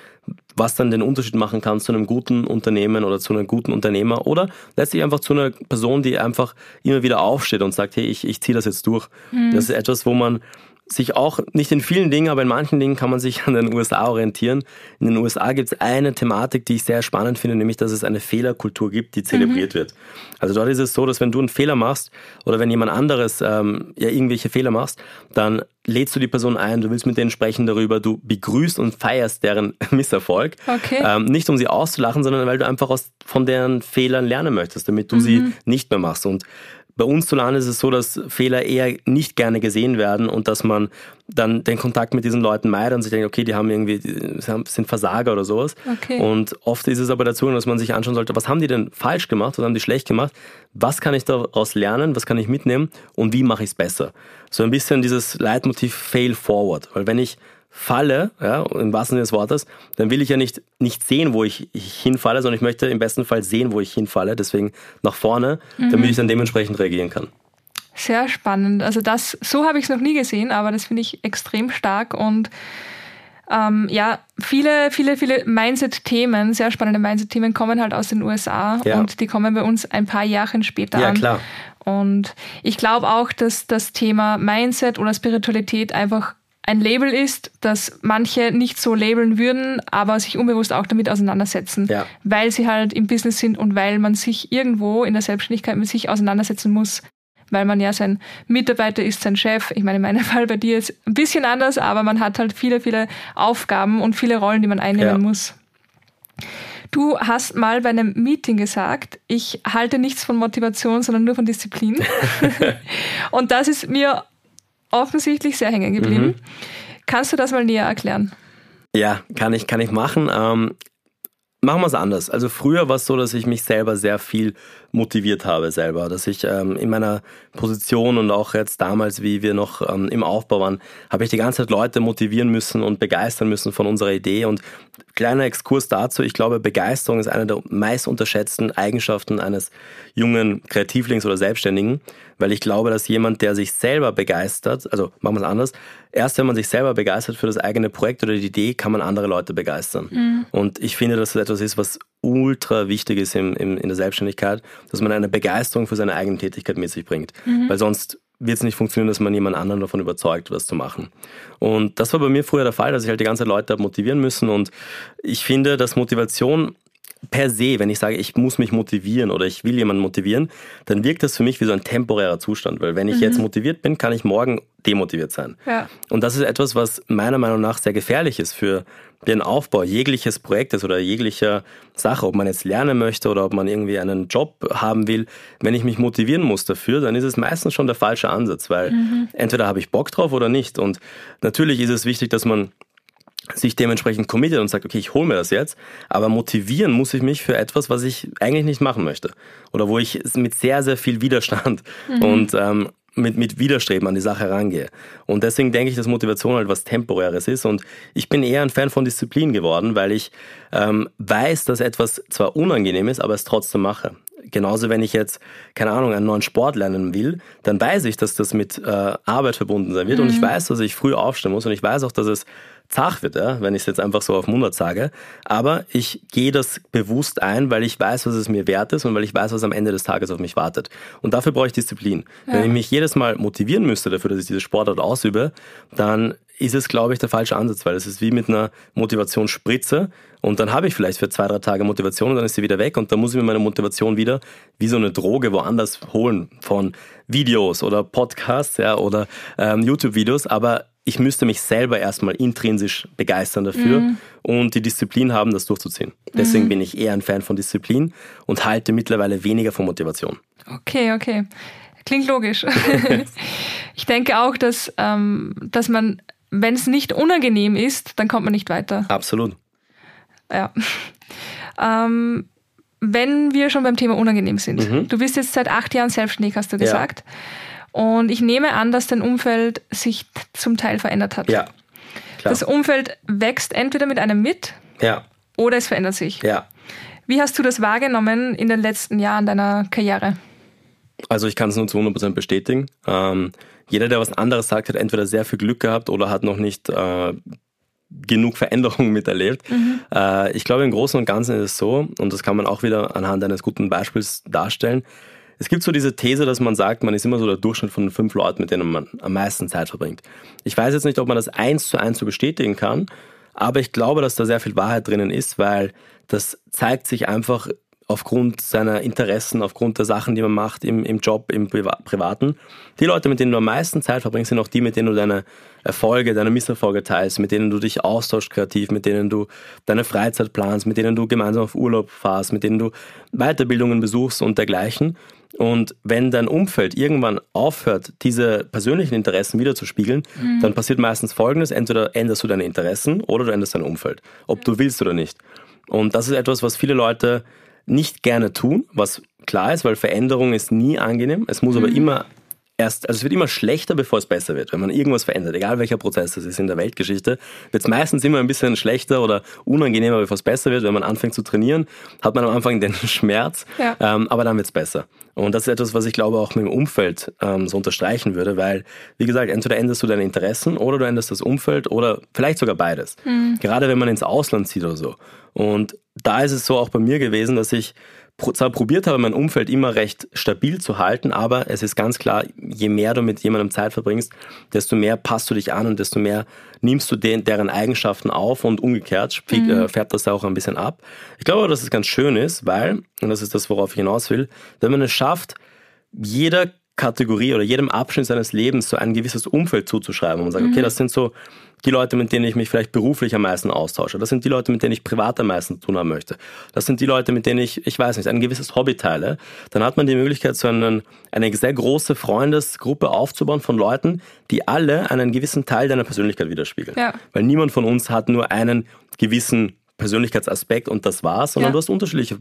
was dann den Unterschied machen kann zu einem guten Unternehmen oder zu einem guten Unternehmer oder letztlich einfach zu einer Person, die einfach immer wieder aufsteht und sagt, hey, ich, ich ziehe das jetzt durch. Mhm. Das ist etwas, wo man sich auch, nicht in vielen Dingen, aber in manchen Dingen kann man sich an den USA orientieren. In den USA gibt es eine Thematik, die ich sehr spannend finde, nämlich, dass es eine Fehlerkultur gibt, die zelebriert mhm. wird. Also dort ist es so, dass wenn du einen Fehler machst oder wenn jemand anderes ähm, ja irgendwelche Fehler machst, dann lädst du die Person ein, du willst mit denen sprechen darüber, du begrüßt und feierst deren Misserfolg. Okay. Ähm, nicht um sie auszulachen, sondern weil du einfach aus, von deren Fehlern lernen möchtest, damit du mhm. sie nicht mehr machst. Und bei uns zu Land ist es so, dass Fehler eher nicht gerne gesehen werden und dass man dann den Kontakt mit diesen Leuten meidet und sich denkt, okay, die haben irgendwie, die sind Versager oder sowas. Okay. Und oft ist es aber dazu, dass man sich anschauen sollte, was haben die denn falsch gemacht, was haben die schlecht gemacht, was kann ich daraus lernen, was kann ich mitnehmen und wie mache ich es besser. So ein bisschen dieses Leitmotiv Fail Forward. Weil wenn ich falle, ja, im wahrsten Sinne des Wortes, dann will ich ja nicht, nicht sehen, wo ich, ich hinfalle, sondern ich möchte im besten Fall sehen, wo ich hinfalle, deswegen nach vorne, mhm. damit ich dann dementsprechend reagieren kann. Sehr spannend. Also das, so habe ich es noch nie gesehen, aber das finde ich extrem stark und ähm, ja, viele, viele, viele Mindset-Themen, sehr spannende Mindset-Themen kommen halt aus den USA ja. und die kommen bei uns ein paar Jahre später ja, an. Ja, klar. Und ich glaube auch, dass das Thema Mindset oder Spiritualität einfach ein Label ist, das manche nicht so labeln würden, aber sich unbewusst auch damit auseinandersetzen, ja. weil sie halt im Business sind und weil man sich irgendwo in der Selbstständigkeit mit sich auseinandersetzen muss, weil man ja sein Mitarbeiter ist, sein Chef. Ich meine, in meinem Fall bei dir ist ein bisschen anders, aber man hat halt viele, viele Aufgaben und viele Rollen, die man einnehmen ja. muss. Du hast mal bei einem Meeting gesagt, ich halte nichts von Motivation, sondern nur von Disziplin. und das ist mir offensichtlich sehr hängen geblieben. Mhm. Kannst du das mal näher erklären? Ja, kann ich, kann ich machen. Ähm, machen wir es anders. Also früher war es so, dass ich mich selber sehr viel motiviert habe selber, dass ich ähm, in meiner Position und auch jetzt damals, wie wir noch ähm, im Aufbau waren, habe ich die ganze Zeit Leute motivieren müssen und begeistern müssen von unserer Idee. Und kleiner Exkurs dazu, ich glaube, Begeisterung ist eine der meist unterschätzten Eigenschaften eines jungen Kreativlings oder Selbstständigen, weil ich glaube, dass jemand, der sich selber begeistert, also machen wir es anders, erst wenn man sich selber begeistert für das eigene Projekt oder die Idee, kann man andere Leute begeistern. Mhm. Und ich finde, dass das etwas ist, was ultra wichtig ist im, im, in der Selbstständigkeit, dass man eine Begeisterung für seine eigene Tätigkeit mit sich bringt. Mhm. Weil sonst wird es nicht funktionieren, dass man jemand anderen davon überzeugt, was zu machen. Und das war bei mir früher der Fall, dass ich halt die ganze Zeit Leute motivieren müssen. Und ich finde, dass Motivation per se, wenn ich sage, ich muss mich motivieren oder ich will jemanden motivieren, dann wirkt das für mich wie so ein temporärer Zustand, weil wenn ich mhm. jetzt motiviert bin, kann ich morgen demotiviert sein. Ja. Und das ist etwas, was meiner Meinung nach sehr gefährlich ist für den Aufbau jegliches Projektes oder jeglicher Sache, ob man jetzt lernen möchte oder ob man irgendwie einen Job haben will. Wenn ich mich motivieren muss dafür, dann ist es meistens schon der falsche Ansatz, weil mhm. entweder habe ich Bock drauf oder nicht. Und natürlich ist es wichtig, dass man sich dementsprechend committet und sagt, okay, ich hole mir das jetzt, aber motivieren muss ich mich für etwas, was ich eigentlich nicht machen möchte. Oder wo ich mit sehr, sehr viel Widerstand mhm. und ähm, mit, mit Widerstreben an die Sache rangehe. Und deswegen denke ich, dass Motivation halt was Temporäres ist. Und ich bin eher ein Fan von Disziplin geworden, weil ich ähm, weiß, dass etwas zwar unangenehm ist, aber es trotzdem mache. Genauso, wenn ich jetzt, keine Ahnung, einen neuen Sport lernen will, dann weiß ich, dass das mit äh, Arbeit verbunden sein wird. Mhm. Und ich mhm. weiß, dass ich früh aufstehen muss. Und ich weiß auch, dass es zach wird, ja, wenn ich es jetzt einfach so auf Mundart sage. Aber ich gehe das bewusst ein, weil ich weiß, was es mir wert ist und weil ich weiß, was am Ende des Tages auf mich wartet. Und dafür brauche ich Disziplin. Ja. Wenn ich mich jedes Mal motivieren müsste dafür, dass ich diese Sportart ausübe, dann ist es, glaube ich, der falsche Ansatz, weil es ist wie mit einer Motivationsspritze und dann habe ich vielleicht für zwei, drei Tage Motivation und dann ist sie wieder weg und dann muss ich mir meine Motivation wieder wie so eine Droge woanders holen von Videos oder Podcasts ja, oder ähm, YouTube-Videos, aber ich müsste mich selber erstmal intrinsisch begeistern dafür mhm. und die Disziplin haben, das durchzuziehen. Deswegen mhm. bin ich eher ein Fan von Disziplin und halte mittlerweile weniger von Motivation. Okay, okay. Klingt logisch. ich denke auch, dass, ähm, dass man, wenn es nicht unangenehm ist, dann kommt man nicht weiter. Absolut. Ja. Ähm, wenn wir schon beim Thema unangenehm sind. Mhm. Du bist jetzt seit acht Jahren selbstständig, hast du gesagt. Ja. Und ich nehme an, dass dein Umfeld sich zum Teil verändert hat. Ja. Klar. Das Umfeld wächst entweder mit einem mit ja. oder es verändert sich. Ja. Wie hast du das wahrgenommen in den letzten Jahren deiner Karriere? Also ich kann es nur zu 100% bestätigen. Ähm, jeder, der was anderes sagt, hat entweder sehr viel Glück gehabt oder hat noch nicht äh, genug Veränderungen miterlebt. Mhm. Äh, ich glaube, im Großen und Ganzen ist es so, und das kann man auch wieder anhand eines guten Beispiels darstellen, es gibt so diese These, dass man sagt, man ist immer so der Durchschnitt von fünf Leuten, mit denen man am meisten Zeit verbringt. Ich weiß jetzt nicht, ob man das eins zu eins so bestätigen kann, aber ich glaube, dass da sehr viel Wahrheit drinnen ist, weil das zeigt sich einfach aufgrund seiner Interessen, aufgrund der Sachen, die man macht im, im Job, im Priva Privaten. Die Leute, mit denen du am meisten Zeit verbringst, sind auch die, mit denen du deine Erfolge, deine Misserfolge teilst, mit denen du dich austauschst kreativ, mit denen du deine Freizeit planst, mit denen du gemeinsam auf Urlaub fahrst, mit denen du Weiterbildungen besuchst und dergleichen. Und wenn dein Umfeld irgendwann aufhört, diese persönlichen Interessen wiederzuspiegeln, mhm. dann passiert meistens Folgendes. Entweder änderst du deine Interessen oder du änderst dein Umfeld. Ob du willst oder nicht. Und das ist etwas, was viele Leute nicht gerne tun, was klar ist, weil Veränderung ist nie angenehm. Es muss mhm. aber immer erst, also es wird immer schlechter, bevor es besser wird. Wenn man irgendwas verändert, egal welcher Prozess es ist in der Weltgeschichte, wird es meistens immer ein bisschen schlechter oder unangenehmer, bevor es besser wird. Wenn man anfängt zu trainieren, hat man am Anfang den Schmerz, ja. ähm, aber dann wird es besser. Und das ist etwas, was ich glaube auch mit dem Umfeld ähm, so unterstreichen würde, weil, wie gesagt, entweder änderst du deine Interessen oder du änderst das Umfeld oder vielleicht sogar beides. Mhm. Gerade wenn man ins Ausland zieht oder so. Und da ist es so auch bei mir gewesen, dass ich zwar probiert habe, mein Umfeld immer recht stabil zu halten, aber es ist ganz klar, je mehr du mit jemandem Zeit verbringst, desto mehr passt du dich an und desto mehr nimmst du den, deren Eigenschaften auf und umgekehrt mhm. Äh, färbt das auch ein bisschen ab. Ich glaube, dass es ganz schön ist, weil, und das ist das, worauf ich hinaus will, wenn man es schafft, jeder Kategorie oder jedem Abschnitt seines Lebens so ein gewisses Umfeld zuzuschreiben und sagt, mhm. okay, das sind so die Leute, mit denen ich mich vielleicht beruflich am meisten austausche. Das sind die Leute, mit denen ich privat am meisten tun haben möchte. Das sind die Leute, mit denen ich, ich weiß nicht, ein gewisses Hobby teile. Dann hat man die Möglichkeit, so einen, eine sehr große Freundesgruppe aufzubauen von Leuten, die alle einen gewissen Teil deiner Persönlichkeit widerspiegeln. Ja. Weil niemand von uns hat nur einen gewissen Persönlichkeitsaspekt und das war's, sondern ja. du hast unterschiedliche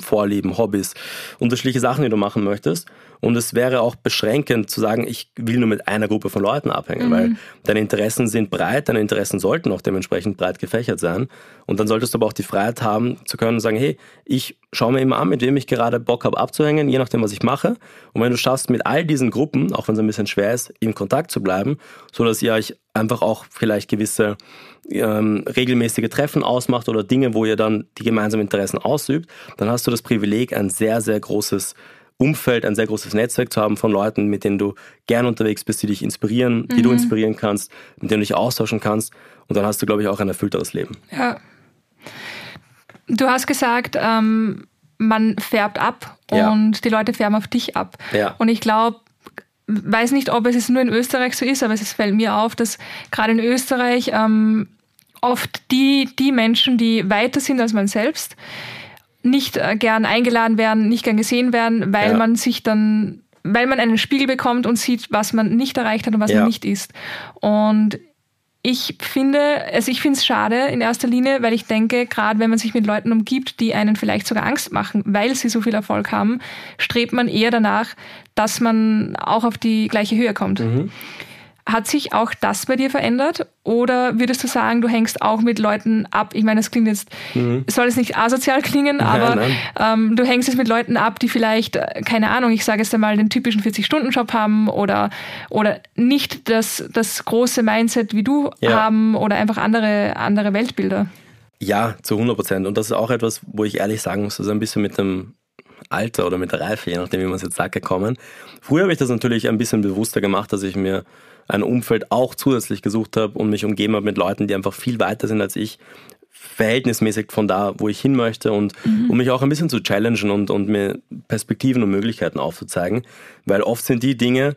Vorlieben, Hobbys, unterschiedliche Sachen, die du machen möchtest. Und es wäre auch beschränkend zu sagen, ich will nur mit einer Gruppe von Leuten abhängen, mhm. weil deine Interessen sind breit, deine Interessen sollten auch dementsprechend breit gefächert sein. Und dann solltest du aber auch die Freiheit haben zu können und sagen, hey, ich schaue mir immer an, mit wem ich gerade Bock habe abzuhängen, je nachdem, was ich mache. Und wenn du schaffst, mit all diesen Gruppen, auch wenn es ein bisschen schwer ist, in Kontakt zu bleiben, so dass ihr euch einfach auch vielleicht gewisse ähm, regelmäßige Treffen ausmacht oder Dinge, wo ihr dann die gemeinsamen Interessen ausübt, dann hast du das Privileg, ein sehr, sehr großes Umfeld, ein sehr großes Netzwerk zu haben von Leuten, mit denen du gern unterwegs bist, die dich inspirieren, die du mhm. inspirieren kannst, mit denen du dich austauschen kannst. Und dann hast du, glaube ich, auch ein erfüllteres Leben. Ja. Du hast gesagt, ähm, man färbt ab ja. und die Leute färben auf dich ab. Ja. Und ich glaube, weiß nicht, ob es nur in Österreich so ist, aber es fällt mir auf, dass gerade in Österreich ähm, oft die, die Menschen, die weiter sind als man selbst, nicht äh, gern eingeladen werden, nicht gern gesehen werden, weil ja. man sich dann, weil man einen Spiegel bekommt und sieht, was man nicht erreicht hat und was ja. man nicht ist. Und ich finde, also ich finde es schade in erster Linie, weil ich denke, gerade wenn man sich mit Leuten umgibt, die einen vielleicht sogar Angst machen, weil sie so viel Erfolg haben, strebt man eher danach, dass man auch auf die gleiche Höhe kommt. Mhm. Hat sich auch das bei dir verändert? Oder würdest du sagen, du hängst auch mit Leuten ab? Ich meine, das klingt jetzt, mhm. soll es nicht asozial klingen, aber ähm, du hängst jetzt mit Leuten ab, die vielleicht, äh, keine Ahnung, ich sage jetzt einmal, den typischen 40-Stunden-Job haben oder, oder nicht das, das große Mindset wie du ja. haben oder einfach andere, andere Weltbilder. Ja, zu 100 Prozent. Und das ist auch etwas, wo ich ehrlich sagen muss, das ist ein bisschen mit dem Alter oder mit der Reife, je nachdem, wie man es jetzt sagt, gekommen. Früher habe ich das natürlich ein bisschen bewusster gemacht, dass ich mir ein Umfeld auch zusätzlich gesucht habe und mich umgeben habe mit Leuten, die einfach viel weiter sind als ich, verhältnismäßig von da, wo ich hin möchte und mhm. um mich auch ein bisschen zu challengen und, und mir Perspektiven und Möglichkeiten aufzuzeigen, weil oft sind die Dinge,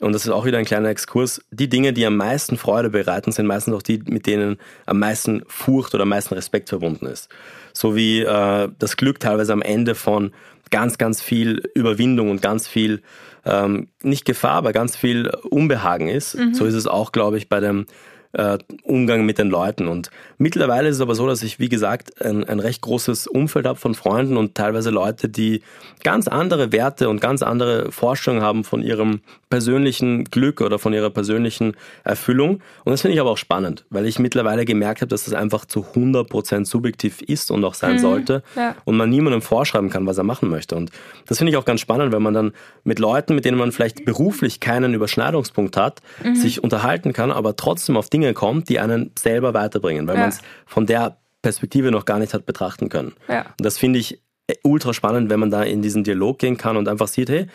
und das ist auch wieder ein kleiner Exkurs, die Dinge, die am meisten Freude bereiten, sind meistens auch die, mit denen am meisten Furcht oder am meisten Respekt verbunden ist. So wie äh, das Glück teilweise am Ende von ganz, ganz viel Überwindung und ganz viel ähm, nicht Gefahr, aber ganz viel Unbehagen ist. Mhm. So ist es auch, glaube ich, bei dem äh, Umgang mit den Leuten. Und mittlerweile ist es aber so, dass ich, wie gesagt, ein, ein recht großes Umfeld habe von Freunden und teilweise Leute, die ganz andere Werte und ganz andere Vorstellungen haben von ihrem persönlichen Glück oder von ihrer persönlichen Erfüllung. Und das finde ich aber auch spannend, weil ich mittlerweile gemerkt habe, dass das einfach zu 100% subjektiv ist und auch sein mhm, sollte ja. und man niemandem vorschreiben kann, was er machen möchte. Und das finde ich auch ganz spannend, wenn man dann mit Leuten, mit denen man vielleicht beruflich keinen Überschneidungspunkt hat, mhm. sich unterhalten kann, aber trotzdem auf Dinge Dinge kommt, die einen selber weiterbringen, weil ja. man es von der Perspektive noch gar nicht hat betrachten können. Ja. Und das finde ich ultra spannend, wenn man da in diesen Dialog gehen kann und einfach sieht, hey,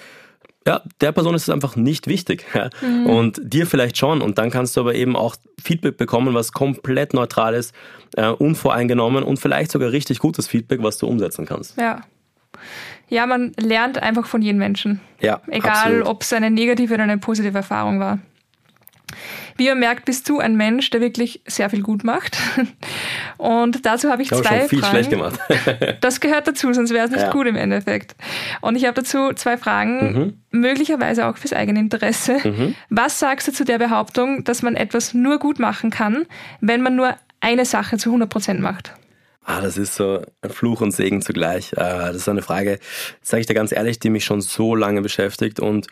ja, der Person ist es einfach nicht wichtig. Ja? Mhm. Und dir vielleicht schon. Und dann kannst du aber eben auch Feedback bekommen, was komplett neutral ist, äh, unvoreingenommen und vielleicht sogar richtig gutes Feedback, was du umsetzen kannst. Ja. Ja, man lernt einfach von jedem Menschen. Ja. Egal, ob es eine negative oder eine positive Erfahrung war. Wie man merkt, bist du ein Mensch, der wirklich sehr viel gut macht. Und dazu habe ich, ich zwei viel Fragen. schlecht gemacht. das gehört dazu, sonst wäre es nicht ja. gut im Endeffekt. Und ich habe dazu zwei Fragen, mhm. möglicherweise auch fürs eigene Interesse. Mhm. Was sagst du zu der Behauptung, dass man etwas nur gut machen kann, wenn man nur eine Sache zu 100 Prozent macht? Ah, das ist so ein Fluch und Segen zugleich. Äh, das ist eine Frage, sage ich dir ganz ehrlich, die mich schon so lange beschäftigt und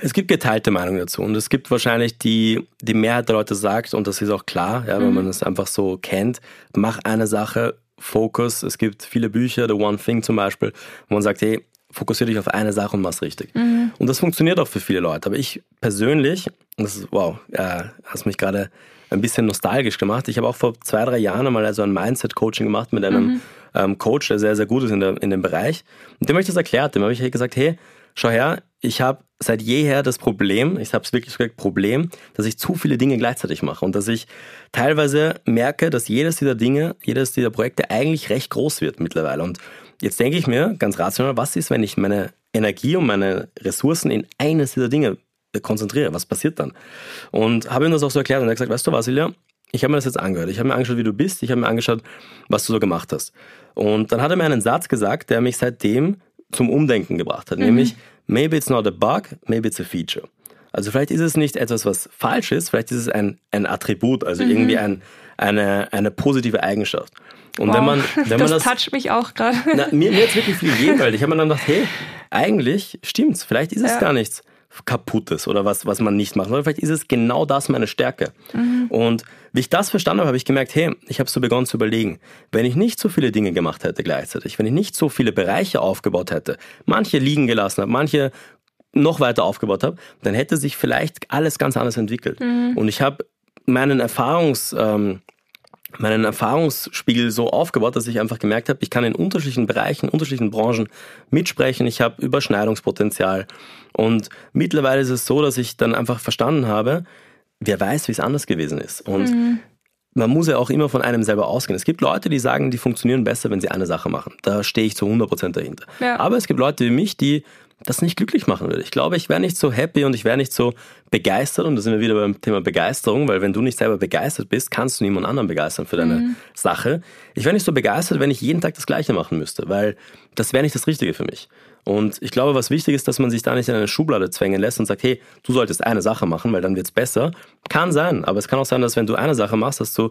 es gibt geteilte Meinungen dazu und es gibt wahrscheinlich die, die Mehrheit der Leute sagt, und das ist auch klar, ja, wenn mhm. man es einfach so kennt, mach eine Sache, Fokus. Es gibt viele Bücher, The One Thing zum Beispiel, wo man sagt, hey, fokussiere dich auf eine Sache und mach's richtig. Mhm. Und das funktioniert auch für viele Leute. Aber ich persönlich, das ist, wow, äh, hast mich gerade ein bisschen nostalgisch gemacht. Ich habe auch vor zwei, drei Jahren einmal also ein Mindset-Coaching gemacht mit einem mhm. ähm, Coach, der sehr, sehr gut ist in, der, in dem Bereich. Und dem habe ich das erklärt. Dem habe ich gesagt, hey, schau her, ich habe seit jeher das Problem, ich habe es wirklich gesagt, Problem, dass ich zu viele Dinge gleichzeitig mache und dass ich teilweise merke, dass jedes dieser Dinge, jedes dieser Projekte eigentlich recht groß wird mittlerweile. Und jetzt denke ich mir ganz rational, was ist, wenn ich meine Energie und meine Ressourcen in eines dieser Dinge konzentriere? Was passiert dann? Und habe ihm das auch so erklärt und er hat gesagt, weißt du was, ich habe mir das jetzt angehört. Ich habe mir angeschaut, wie du bist. Ich habe mir angeschaut, was du so gemacht hast. Und dann hat er mir einen Satz gesagt, der mich seitdem zum Umdenken gebracht hat, mhm. nämlich maybe it's not a bug, maybe it's a feature. Also vielleicht ist es nicht etwas, was falsch ist, vielleicht ist es ein, ein Attribut, also mhm. irgendwie ein, eine, eine positive Eigenschaft. Und wow. wenn man, wenn das man das toucht mich auch gerade. Mir, mir hat wirklich viel gegeben, weil ich habe mir dann gedacht, hey, eigentlich stimmt's, vielleicht ist es ja. gar nichts kaputtes oder was, was man nicht macht. Oder vielleicht ist es genau das meine Stärke. Mhm. Und wie ich das verstanden habe, habe ich gemerkt, hey, ich habe so begonnen zu überlegen, wenn ich nicht so viele Dinge gemacht hätte gleichzeitig, wenn ich nicht so viele Bereiche aufgebaut hätte, manche liegen gelassen habe, manche noch weiter aufgebaut habe, dann hätte sich vielleicht alles ganz anders entwickelt. Mhm. Und ich habe meinen Erfahrungs, ähm, meinen Erfahrungsspiegel so aufgebaut, dass ich einfach gemerkt habe, ich kann in unterschiedlichen Bereichen, unterschiedlichen Branchen mitsprechen. Ich habe Überschneidungspotenzial. Und mittlerweile ist es so, dass ich dann einfach verstanden habe, wer weiß, wie es anders gewesen ist. Und mhm. man muss ja auch immer von einem selber ausgehen. Es gibt Leute, die sagen, die funktionieren besser, wenn sie eine Sache machen. Da stehe ich zu 100% dahinter. Ja. Aber es gibt Leute wie mich, die das nicht glücklich machen würde. Ich glaube, ich wäre nicht so happy und ich wäre nicht so begeistert. Und da sind wir wieder beim Thema Begeisterung, weil wenn du nicht selber begeistert bist, kannst du niemand anderen begeistern für deine mhm. Sache. Ich wäre nicht so begeistert, wenn ich jeden Tag das Gleiche machen müsste, weil das wäre nicht das Richtige für mich. Und ich glaube, was wichtig ist, dass man sich da nicht in eine Schublade zwängen lässt und sagt, hey, du solltest eine Sache machen, weil dann wird's besser. Kann sein, aber es kann auch sein, dass wenn du eine Sache machst, dass du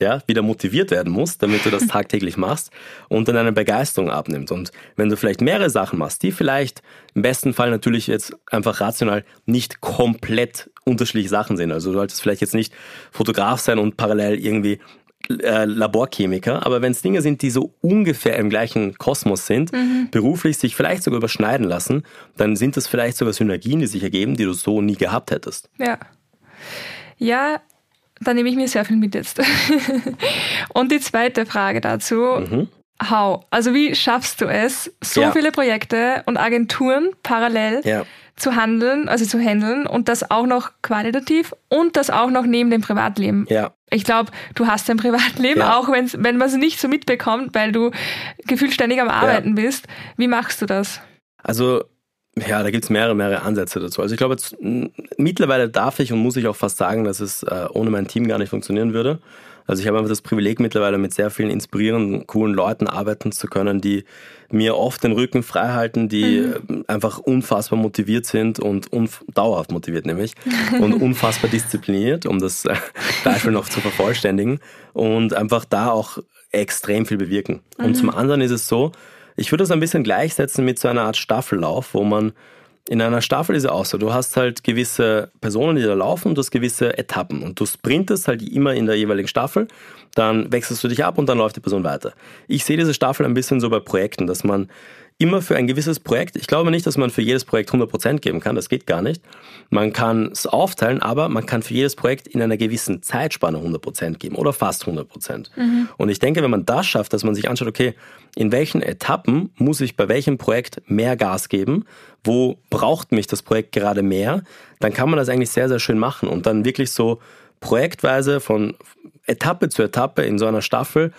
ja, wieder motiviert werden musst, damit du das tagtäglich machst und dann eine Begeisterung abnimmt. Und wenn du vielleicht mehrere Sachen machst, die vielleicht im besten Fall natürlich jetzt einfach rational nicht komplett unterschiedliche Sachen sind. Also du solltest vielleicht jetzt nicht Fotograf sein und parallel irgendwie äh, Laborchemiker, aber wenn es Dinge sind, die so ungefähr im gleichen Kosmos sind, mhm. beruflich sich vielleicht sogar überschneiden lassen, dann sind das vielleicht sogar Synergien, die sich ergeben, die du so nie gehabt hättest. Ja. Ja, da nehme ich mir sehr viel mit jetzt. Und die zweite Frage dazu. Mhm. How? Also wie schaffst du es, so ja. viele Projekte und Agenturen parallel ja. zu handeln, also zu handeln und das auch noch qualitativ und das auch noch neben dem Privatleben? Ja. Ich glaube, du hast ein Privatleben, ja. auch wenn man es nicht so mitbekommt, weil du gefühlt ständig am Arbeiten bist. Wie machst du das? Also ja, da gibt es mehrere, mehrere Ansätze dazu. Also ich glaube, jetzt, mittlerweile darf ich und muss ich auch fast sagen, dass es äh, ohne mein Team gar nicht funktionieren würde. Also ich habe einfach das Privileg mittlerweile mit sehr vielen inspirierenden, coolen Leuten arbeiten zu können, die mir oft den Rücken frei halten, die mhm. einfach unfassbar motiviert sind und dauerhaft motiviert nämlich und unfassbar diszipliniert, um das äh, Beispiel noch zu vervollständigen und einfach da auch extrem viel bewirken. Mhm. Und zum anderen ist es so, ich würde das ein bisschen gleichsetzen mit so einer Art Staffellauf, wo man in einer Staffel ist ja auch so, du hast halt gewisse Personen, die da laufen und du hast gewisse Etappen und du sprintest halt immer in der jeweiligen Staffel, dann wechselst du dich ab und dann läuft die Person weiter. Ich sehe diese Staffel ein bisschen so bei Projekten, dass man immer für ein gewisses Projekt, ich glaube nicht, dass man für jedes Projekt 100% geben kann, das geht gar nicht. Man kann es aufteilen, aber man kann für jedes Projekt in einer gewissen Zeitspanne 100% geben oder fast 100%. Mhm. Und ich denke, wenn man das schafft, dass man sich anschaut, okay, in welchen Etappen muss ich bei welchem Projekt mehr Gas geben, wo braucht mich das Projekt gerade mehr, dann kann man das eigentlich sehr, sehr schön machen und dann wirklich so projektweise von Etappe zu Etappe in so einer Staffel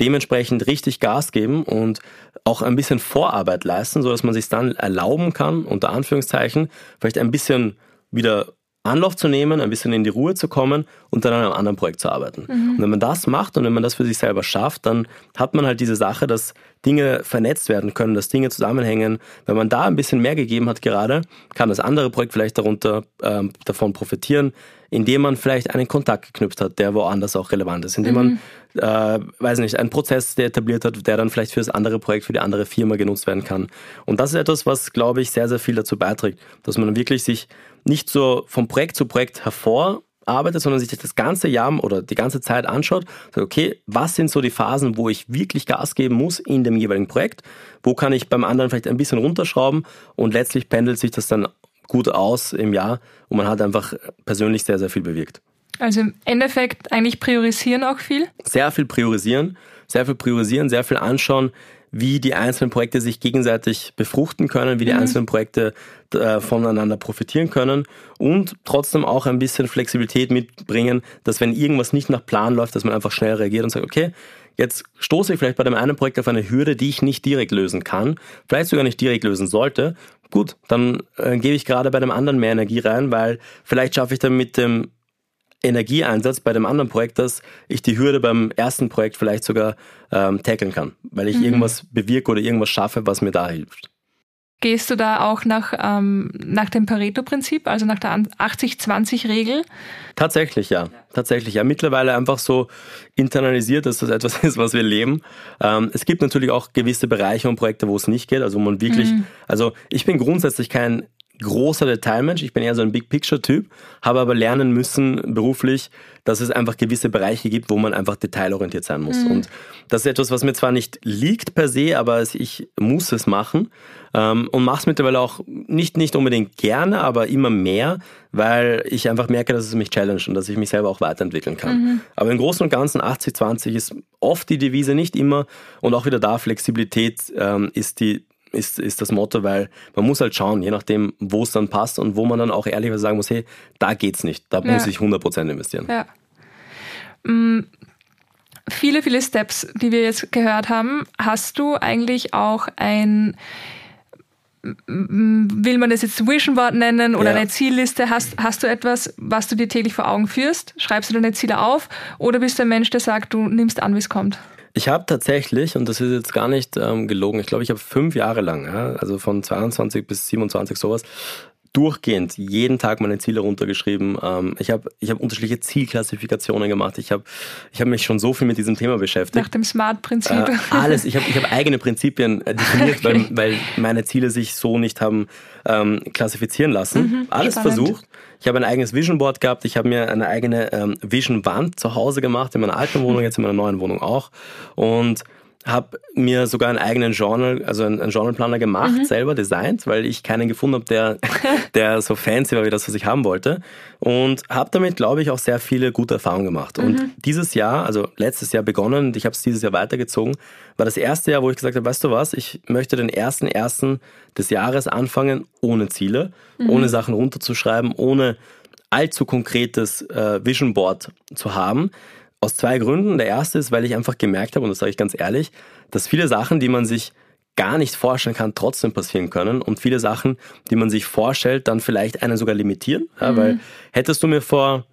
dementsprechend richtig Gas geben und auch ein bisschen Vorarbeit leisten, so dass man sich dann erlauben kann, unter Anführungszeichen, vielleicht ein bisschen wieder Anlauf zu nehmen, ein bisschen in die Ruhe zu kommen und dann an einem anderen Projekt zu arbeiten. Mhm. Und wenn man das macht und wenn man das für sich selber schafft, dann hat man halt diese Sache, dass Dinge vernetzt werden können, dass Dinge zusammenhängen. Wenn man da ein bisschen mehr gegeben hat gerade, kann das andere Projekt vielleicht darunter äh, davon profitieren, indem man vielleicht einen Kontakt geknüpft hat, der woanders auch relevant ist, indem mhm. man, äh, weiß nicht, einen Prozess der etabliert hat, der dann vielleicht für das andere Projekt, für die andere Firma genutzt werden kann. Und das ist etwas, was, glaube ich, sehr, sehr viel dazu beiträgt, dass man wirklich sich nicht so vom Projekt zu Projekt hervorarbeitet, sondern sich das ganze Jahr oder die ganze Zeit anschaut, sagt, okay, was sind so die Phasen, wo ich wirklich Gas geben muss in dem jeweiligen Projekt? Wo kann ich beim anderen vielleicht ein bisschen runterschrauben? Und letztlich pendelt sich das dann gut aus im Jahr und man hat einfach persönlich sehr, sehr viel bewirkt. Also im Endeffekt eigentlich priorisieren auch viel? Sehr viel priorisieren, sehr viel priorisieren, sehr viel anschauen, wie die einzelnen Projekte sich gegenseitig befruchten können, wie die mhm. einzelnen Projekte äh, voneinander profitieren können und trotzdem auch ein bisschen Flexibilität mitbringen, dass wenn irgendwas nicht nach Plan läuft, dass man einfach schnell reagiert und sagt, okay, jetzt stoße ich vielleicht bei dem einen Projekt auf eine Hürde, die ich nicht direkt lösen kann, vielleicht sogar nicht direkt lösen sollte. Gut, dann äh, gebe ich gerade bei dem anderen mehr Energie rein, weil vielleicht schaffe ich dann mit dem Energieeinsatz bei dem anderen Projekt, dass ich die Hürde beim ersten Projekt vielleicht sogar ähm, tackeln kann, weil ich mhm. irgendwas bewirke oder irgendwas schaffe, was mir da hilft. Gehst du da auch nach, ähm, nach dem Pareto-Prinzip, also nach der 80-20-Regel? Tatsächlich, ja. Tatsächlich, ja. Mittlerweile einfach so internalisiert, dass das etwas ist, was wir leben. Ähm, es gibt natürlich auch gewisse Bereiche und Projekte, wo es nicht geht. Also wo man wirklich, mhm. also ich bin grundsätzlich kein großer Detailmensch. Ich bin eher so ein Big Picture Typ, habe aber lernen müssen beruflich, dass es einfach gewisse Bereiche gibt, wo man einfach detailorientiert sein muss. Mhm. Und das ist etwas, was mir zwar nicht liegt per se, aber ich muss es machen ähm, und mache es mittlerweile auch nicht, nicht unbedingt gerne, aber immer mehr, weil ich einfach merke, dass es mich challenge und dass ich mich selber auch weiterentwickeln kann. Mhm. Aber im Großen und Ganzen 80-20 ist oft die Devise, nicht immer und auch wieder da Flexibilität ähm, ist die ist, ist das Motto, weil man muss halt schauen, je nachdem, wo es dann passt und wo man dann auch ehrlich sagen muss, hey, da geht's nicht, da ja. muss ich 100% investieren. Ja. Mhm. Viele, viele Steps, die wir jetzt gehört haben, hast du eigentlich auch ein will man das jetzt Vision Board nennen oder ja. eine Zielliste? Hast, hast du etwas, was du dir täglich vor Augen führst? Schreibst du deine Ziele auf oder bist du ein Mensch, der sagt, du nimmst an, wie es kommt? Ich habe tatsächlich, und das ist jetzt gar nicht ähm, gelogen, ich glaube, ich habe fünf Jahre lang, ja, also von 22 bis 27 sowas, durchgehend jeden Tag meine Ziele runtergeschrieben. Ähm, ich habe ich hab unterschiedliche Zielklassifikationen gemacht. Ich habe ich hab mich schon so viel mit diesem Thema beschäftigt. Nach dem SMART-Prinzip. Äh, alles. Ich habe ich hab eigene Prinzipien äh, definiert, okay. weil, weil meine Ziele sich so nicht haben ähm, klassifizieren lassen. Mhm, alles spannend. versucht. Ich habe ein eigenes Vision Board gehabt. Ich habe mir eine eigene ähm, Vision Wand zu Hause gemacht, in meiner alten Wohnung, jetzt in meiner neuen Wohnung auch. Und habe mir sogar einen eigenen Journal, also einen, einen Journalplaner gemacht, mhm. selber designt, weil ich keinen gefunden habe, der, der so fancy war wie das, was ich haben wollte. Und habe damit, glaube ich, auch sehr viele gute Erfahrungen gemacht. Mhm. Und dieses Jahr, also letztes Jahr begonnen und ich habe es dieses Jahr weitergezogen, war das erste Jahr, wo ich gesagt habe, weißt du was, ich möchte den ersten ersten des Jahres anfangen ohne Ziele, mhm. ohne Sachen runterzuschreiben, ohne allzu konkretes äh, Vision Board zu haben, aus zwei Gründen. Der erste ist, weil ich einfach gemerkt habe, und das sage ich ganz ehrlich, dass viele Sachen, die man sich gar nicht vorstellen kann, trotzdem passieren können und viele Sachen, die man sich vorstellt, dann vielleicht einen sogar limitieren. Ja, mhm. Weil hättest du mir vor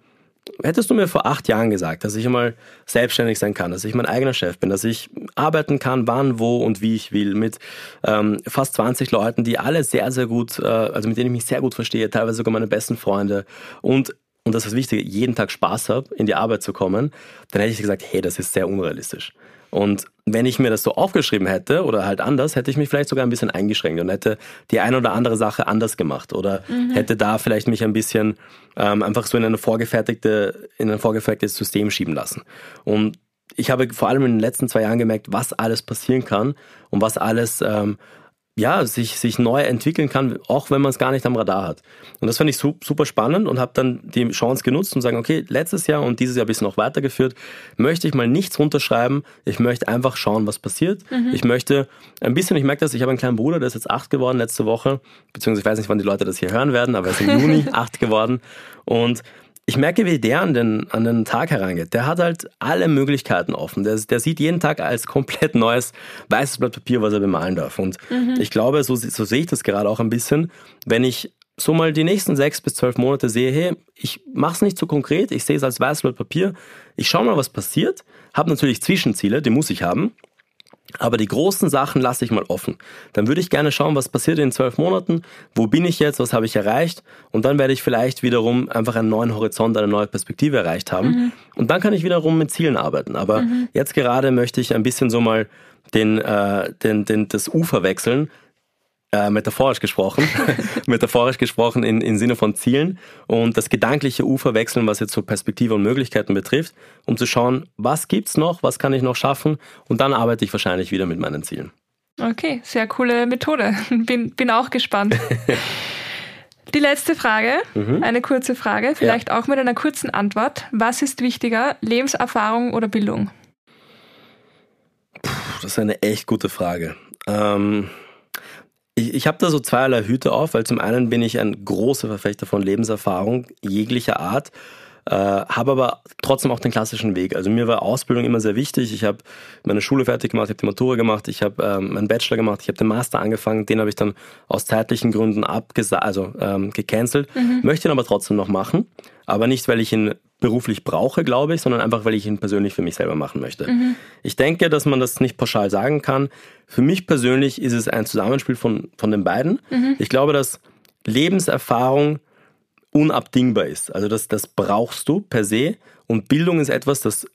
Hättest du mir vor acht Jahren gesagt, dass ich einmal selbstständig sein kann, dass ich mein eigener Chef bin, dass ich arbeiten kann, wann, wo und wie ich will, mit ähm, fast 20 Leuten, die alle sehr, sehr gut, äh, also mit denen ich mich sehr gut verstehe, teilweise sogar meine besten Freunde und und das ist das Wichtige, jeden Tag Spaß habe, in die Arbeit zu kommen, dann hätte ich gesagt, hey, das ist sehr unrealistisch. Und wenn ich mir das so aufgeschrieben hätte oder halt anders, hätte ich mich vielleicht sogar ein bisschen eingeschränkt und hätte die eine oder andere Sache anders gemacht oder mhm. hätte da vielleicht mich ein bisschen ähm, einfach so in eine vorgefertigte, in ein vorgefertigtes System schieben lassen. Und ich habe vor allem in den letzten zwei Jahren gemerkt, was alles passieren kann und was alles ähm, ja, sich, sich neu entwickeln kann, auch wenn man es gar nicht am Radar hat. Und das fand ich super spannend und habe dann die Chance genutzt und sagen, okay, letztes Jahr und dieses Jahr bis noch weitergeführt, möchte ich mal nichts runterschreiben. Ich möchte einfach schauen, was passiert. Mhm. Ich möchte ein bisschen, ich merke das, ich habe einen kleinen Bruder, der ist jetzt acht geworden letzte Woche, beziehungsweise ich weiß nicht, wann die Leute das hier hören werden, aber er ist im Juni acht geworden. Und ich merke, wie der an den, an den Tag herangeht. Der hat halt alle Möglichkeiten offen. Der, der sieht jeden Tag als komplett neues weißes Blatt Papier, was er bemalen darf. Und mhm. ich glaube, so, so sehe ich das gerade auch ein bisschen, wenn ich so mal die nächsten sechs bis zwölf Monate sehe, hey, ich mache es nicht so konkret, ich sehe es als weißes Blatt Papier, ich schaue mal, was passiert, habe natürlich Zwischenziele, die muss ich haben, aber die großen Sachen lasse ich mal offen. Dann würde ich gerne schauen, was passiert in zwölf Monaten, wo bin ich jetzt, was habe ich erreicht und dann werde ich vielleicht wiederum einfach einen neuen Horizont, eine neue Perspektive erreicht haben mhm. und dann kann ich wiederum mit Zielen arbeiten. Aber mhm. jetzt gerade möchte ich ein bisschen so mal den, äh, den, den, das Ufer wechseln äh, metaphorisch gesprochen, metaphorisch gesprochen in, im Sinne von Zielen und das gedankliche Ufer wechseln, was jetzt so Perspektive und Möglichkeiten betrifft, um zu schauen, was gibt's noch, was kann ich noch schaffen und dann arbeite ich wahrscheinlich wieder mit meinen Zielen. Okay, sehr coole Methode. Bin, bin auch gespannt. Die letzte Frage, mhm. eine kurze Frage, vielleicht ja. auch mit einer kurzen Antwort. Was ist wichtiger, Lebenserfahrung oder Bildung? Puh, das ist eine echt gute Frage. Ähm, ich, ich habe da so zweierlei Hüte auf, weil zum einen bin ich ein großer Verfechter von Lebenserfahrung jeglicher Art, äh, habe aber trotzdem auch den klassischen Weg. Also mir war Ausbildung immer sehr wichtig. Ich habe meine Schule fertig gemacht, ich habe die Matura gemacht, ich habe ähm, meinen Bachelor gemacht, ich habe den Master angefangen, den habe ich dann aus zeitlichen Gründen abgesagt, also ähm, gecancelt, mhm. möchte ihn aber trotzdem noch machen, aber nicht, weil ich ihn beruflich brauche, glaube ich, sondern einfach, weil ich ihn persönlich für mich selber machen möchte. Mhm. Ich denke, dass man das nicht pauschal sagen kann. Für mich persönlich ist es ein Zusammenspiel von, von den beiden. Mhm. Ich glaube, dass Lebenserfahrung unabdingbar ist. Also das, das brauchst du per se und Bildung ist etwas, das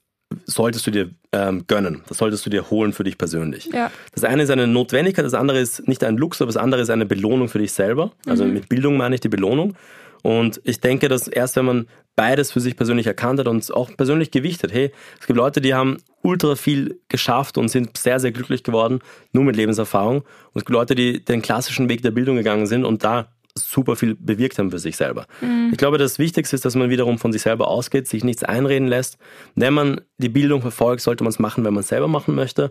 solltest du dir ähm, gönnen. Das solltest du dir holen für dich persönlich. Ja. Das eine ist eine Notwendigkeit, das andere ist nicht ein Luxus, aber das andere ist eine Belohnung für dich selber. Also mhm. mit Bildung meine ich die Belohnung. Und ich denke, dass erst wenn man beides für sich persönlich erkannt hat und auch persönlich gewichtet, hey, es gibt Leute, die haben ultra viel geschafft und sind sehr, sehr glücklich geworden, nur mit Lebenserfahrung. Und es gibt Leute, die den klassischen Weg der Bildung gegangen sind und da super viel bewirkt haben für sich selber. Mhm. Ich glaube, das Wichtigste ist, dass man wiederum von sich selber ausgeht, sich nichts einreden lässt. Wenn man die Bildung verfolgt, sollte man es machen, wenn man es selber machen möchte.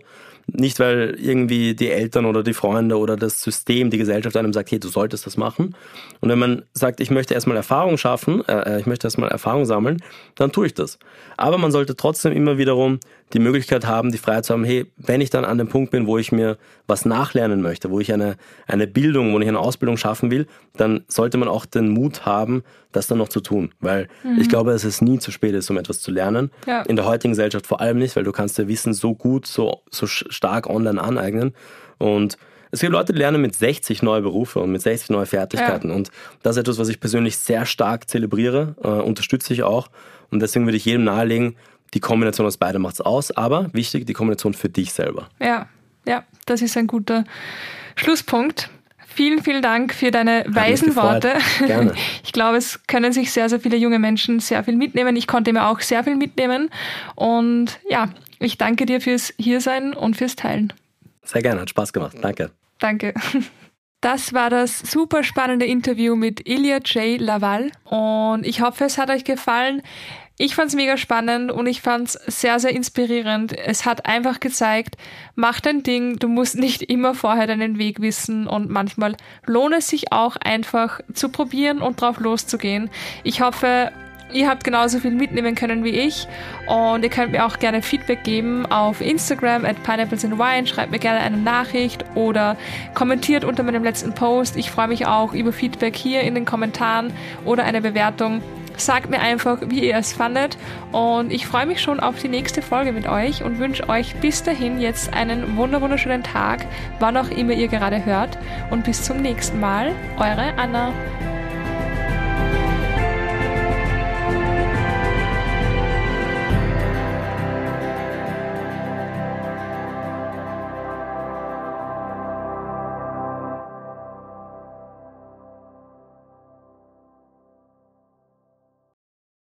Nicht, weil irgendwie die Eltern oder die Freunde oder das System, die Gesellschaft einem sagt, hey, du solltest das machen. Und wenn man sagt, ich möchte erstmal Erfahrung schaffen, äh, äh, ich möchte erstmal Erfahrung sammeln, dann tue ich das. Aber man sollte trotzdem immer wiederum die Möglichkeit haben, die Freiheit zu haben, hey, wenn ich dann an dem Punkt bin, wo ich mir was nachlernen möchte, wo ich eine, eine Bildung, wo ich eine Ausbildung schaffen will, dann dann sollte man auch den Mut haben, das dann noch zu tun. Weil mhm. ich glaube, dass es nie zu spät ist, um etwas zu lernen. Ja. In der heutigen Gesellschaft vor allem nicht, weil du kannst dir Wissen so gut, so, so stark online aneignen. Und es gibt Leute, die lernen mit 60 neue Berufe und mit 60 neue Fertigkeiten. Ja. Und das ist etwas, was ich persönlich sehr stark zelebriere, äh, unterstütze ich auch. Und deswegen würde ich jedem nahelegen, die Kombination aus beidem macht es aus. Aber wichtig, die Kombination für dich selber. Ja, ja, das ist ein guter Schlusspunkt. Vielen, vielen Dank für deine Hat weisen Worte. Gerne. Ich glaube, es können sich sehr, sehr viele junge Menschen sehr viel mitnehmen. Ich konnte mir auch sehr viel mitnehmen. Und ja, ich danke dir fürs Hiersein und fürs Teilen. Sehr gerne, hat Spaß gemacht. Danke. Danke. Das war das super spannende Interview mit Ilya J. Laval und ich hoffe, es hat euch gefallen. Ich fand es mega spannend und ich fand es sehr, sehr inspirierend. Es hat einfach gezeigt, mach dein Ding, du musst nicht immer vorher deinen Weg wissen und manchmal lohnt es sich auch einfach zu probieren und drauf loszugehen. Ich hoffe, Ihr habt genauso viel mitnehmen können wie ich und ihr könnt mir auch gerne Feedback geben auf Instagram at Pineapples and Wine. Schreibt mir gerne eine Nachricht oder kommentiert unter meinem letzten Post. Ich freue mich auch über Feedback hier in den Kommentaren oder eine Bewertung. Sagt mir einfach, wie ihr es fandet und ich freue mich schon auf die nächste Folge mit euch und wünsche euch bis dahin jetzt einen wunderschönen Tag, wann auch immer ihr gerade hört und bis zum nächsten Mal. Eure Anna.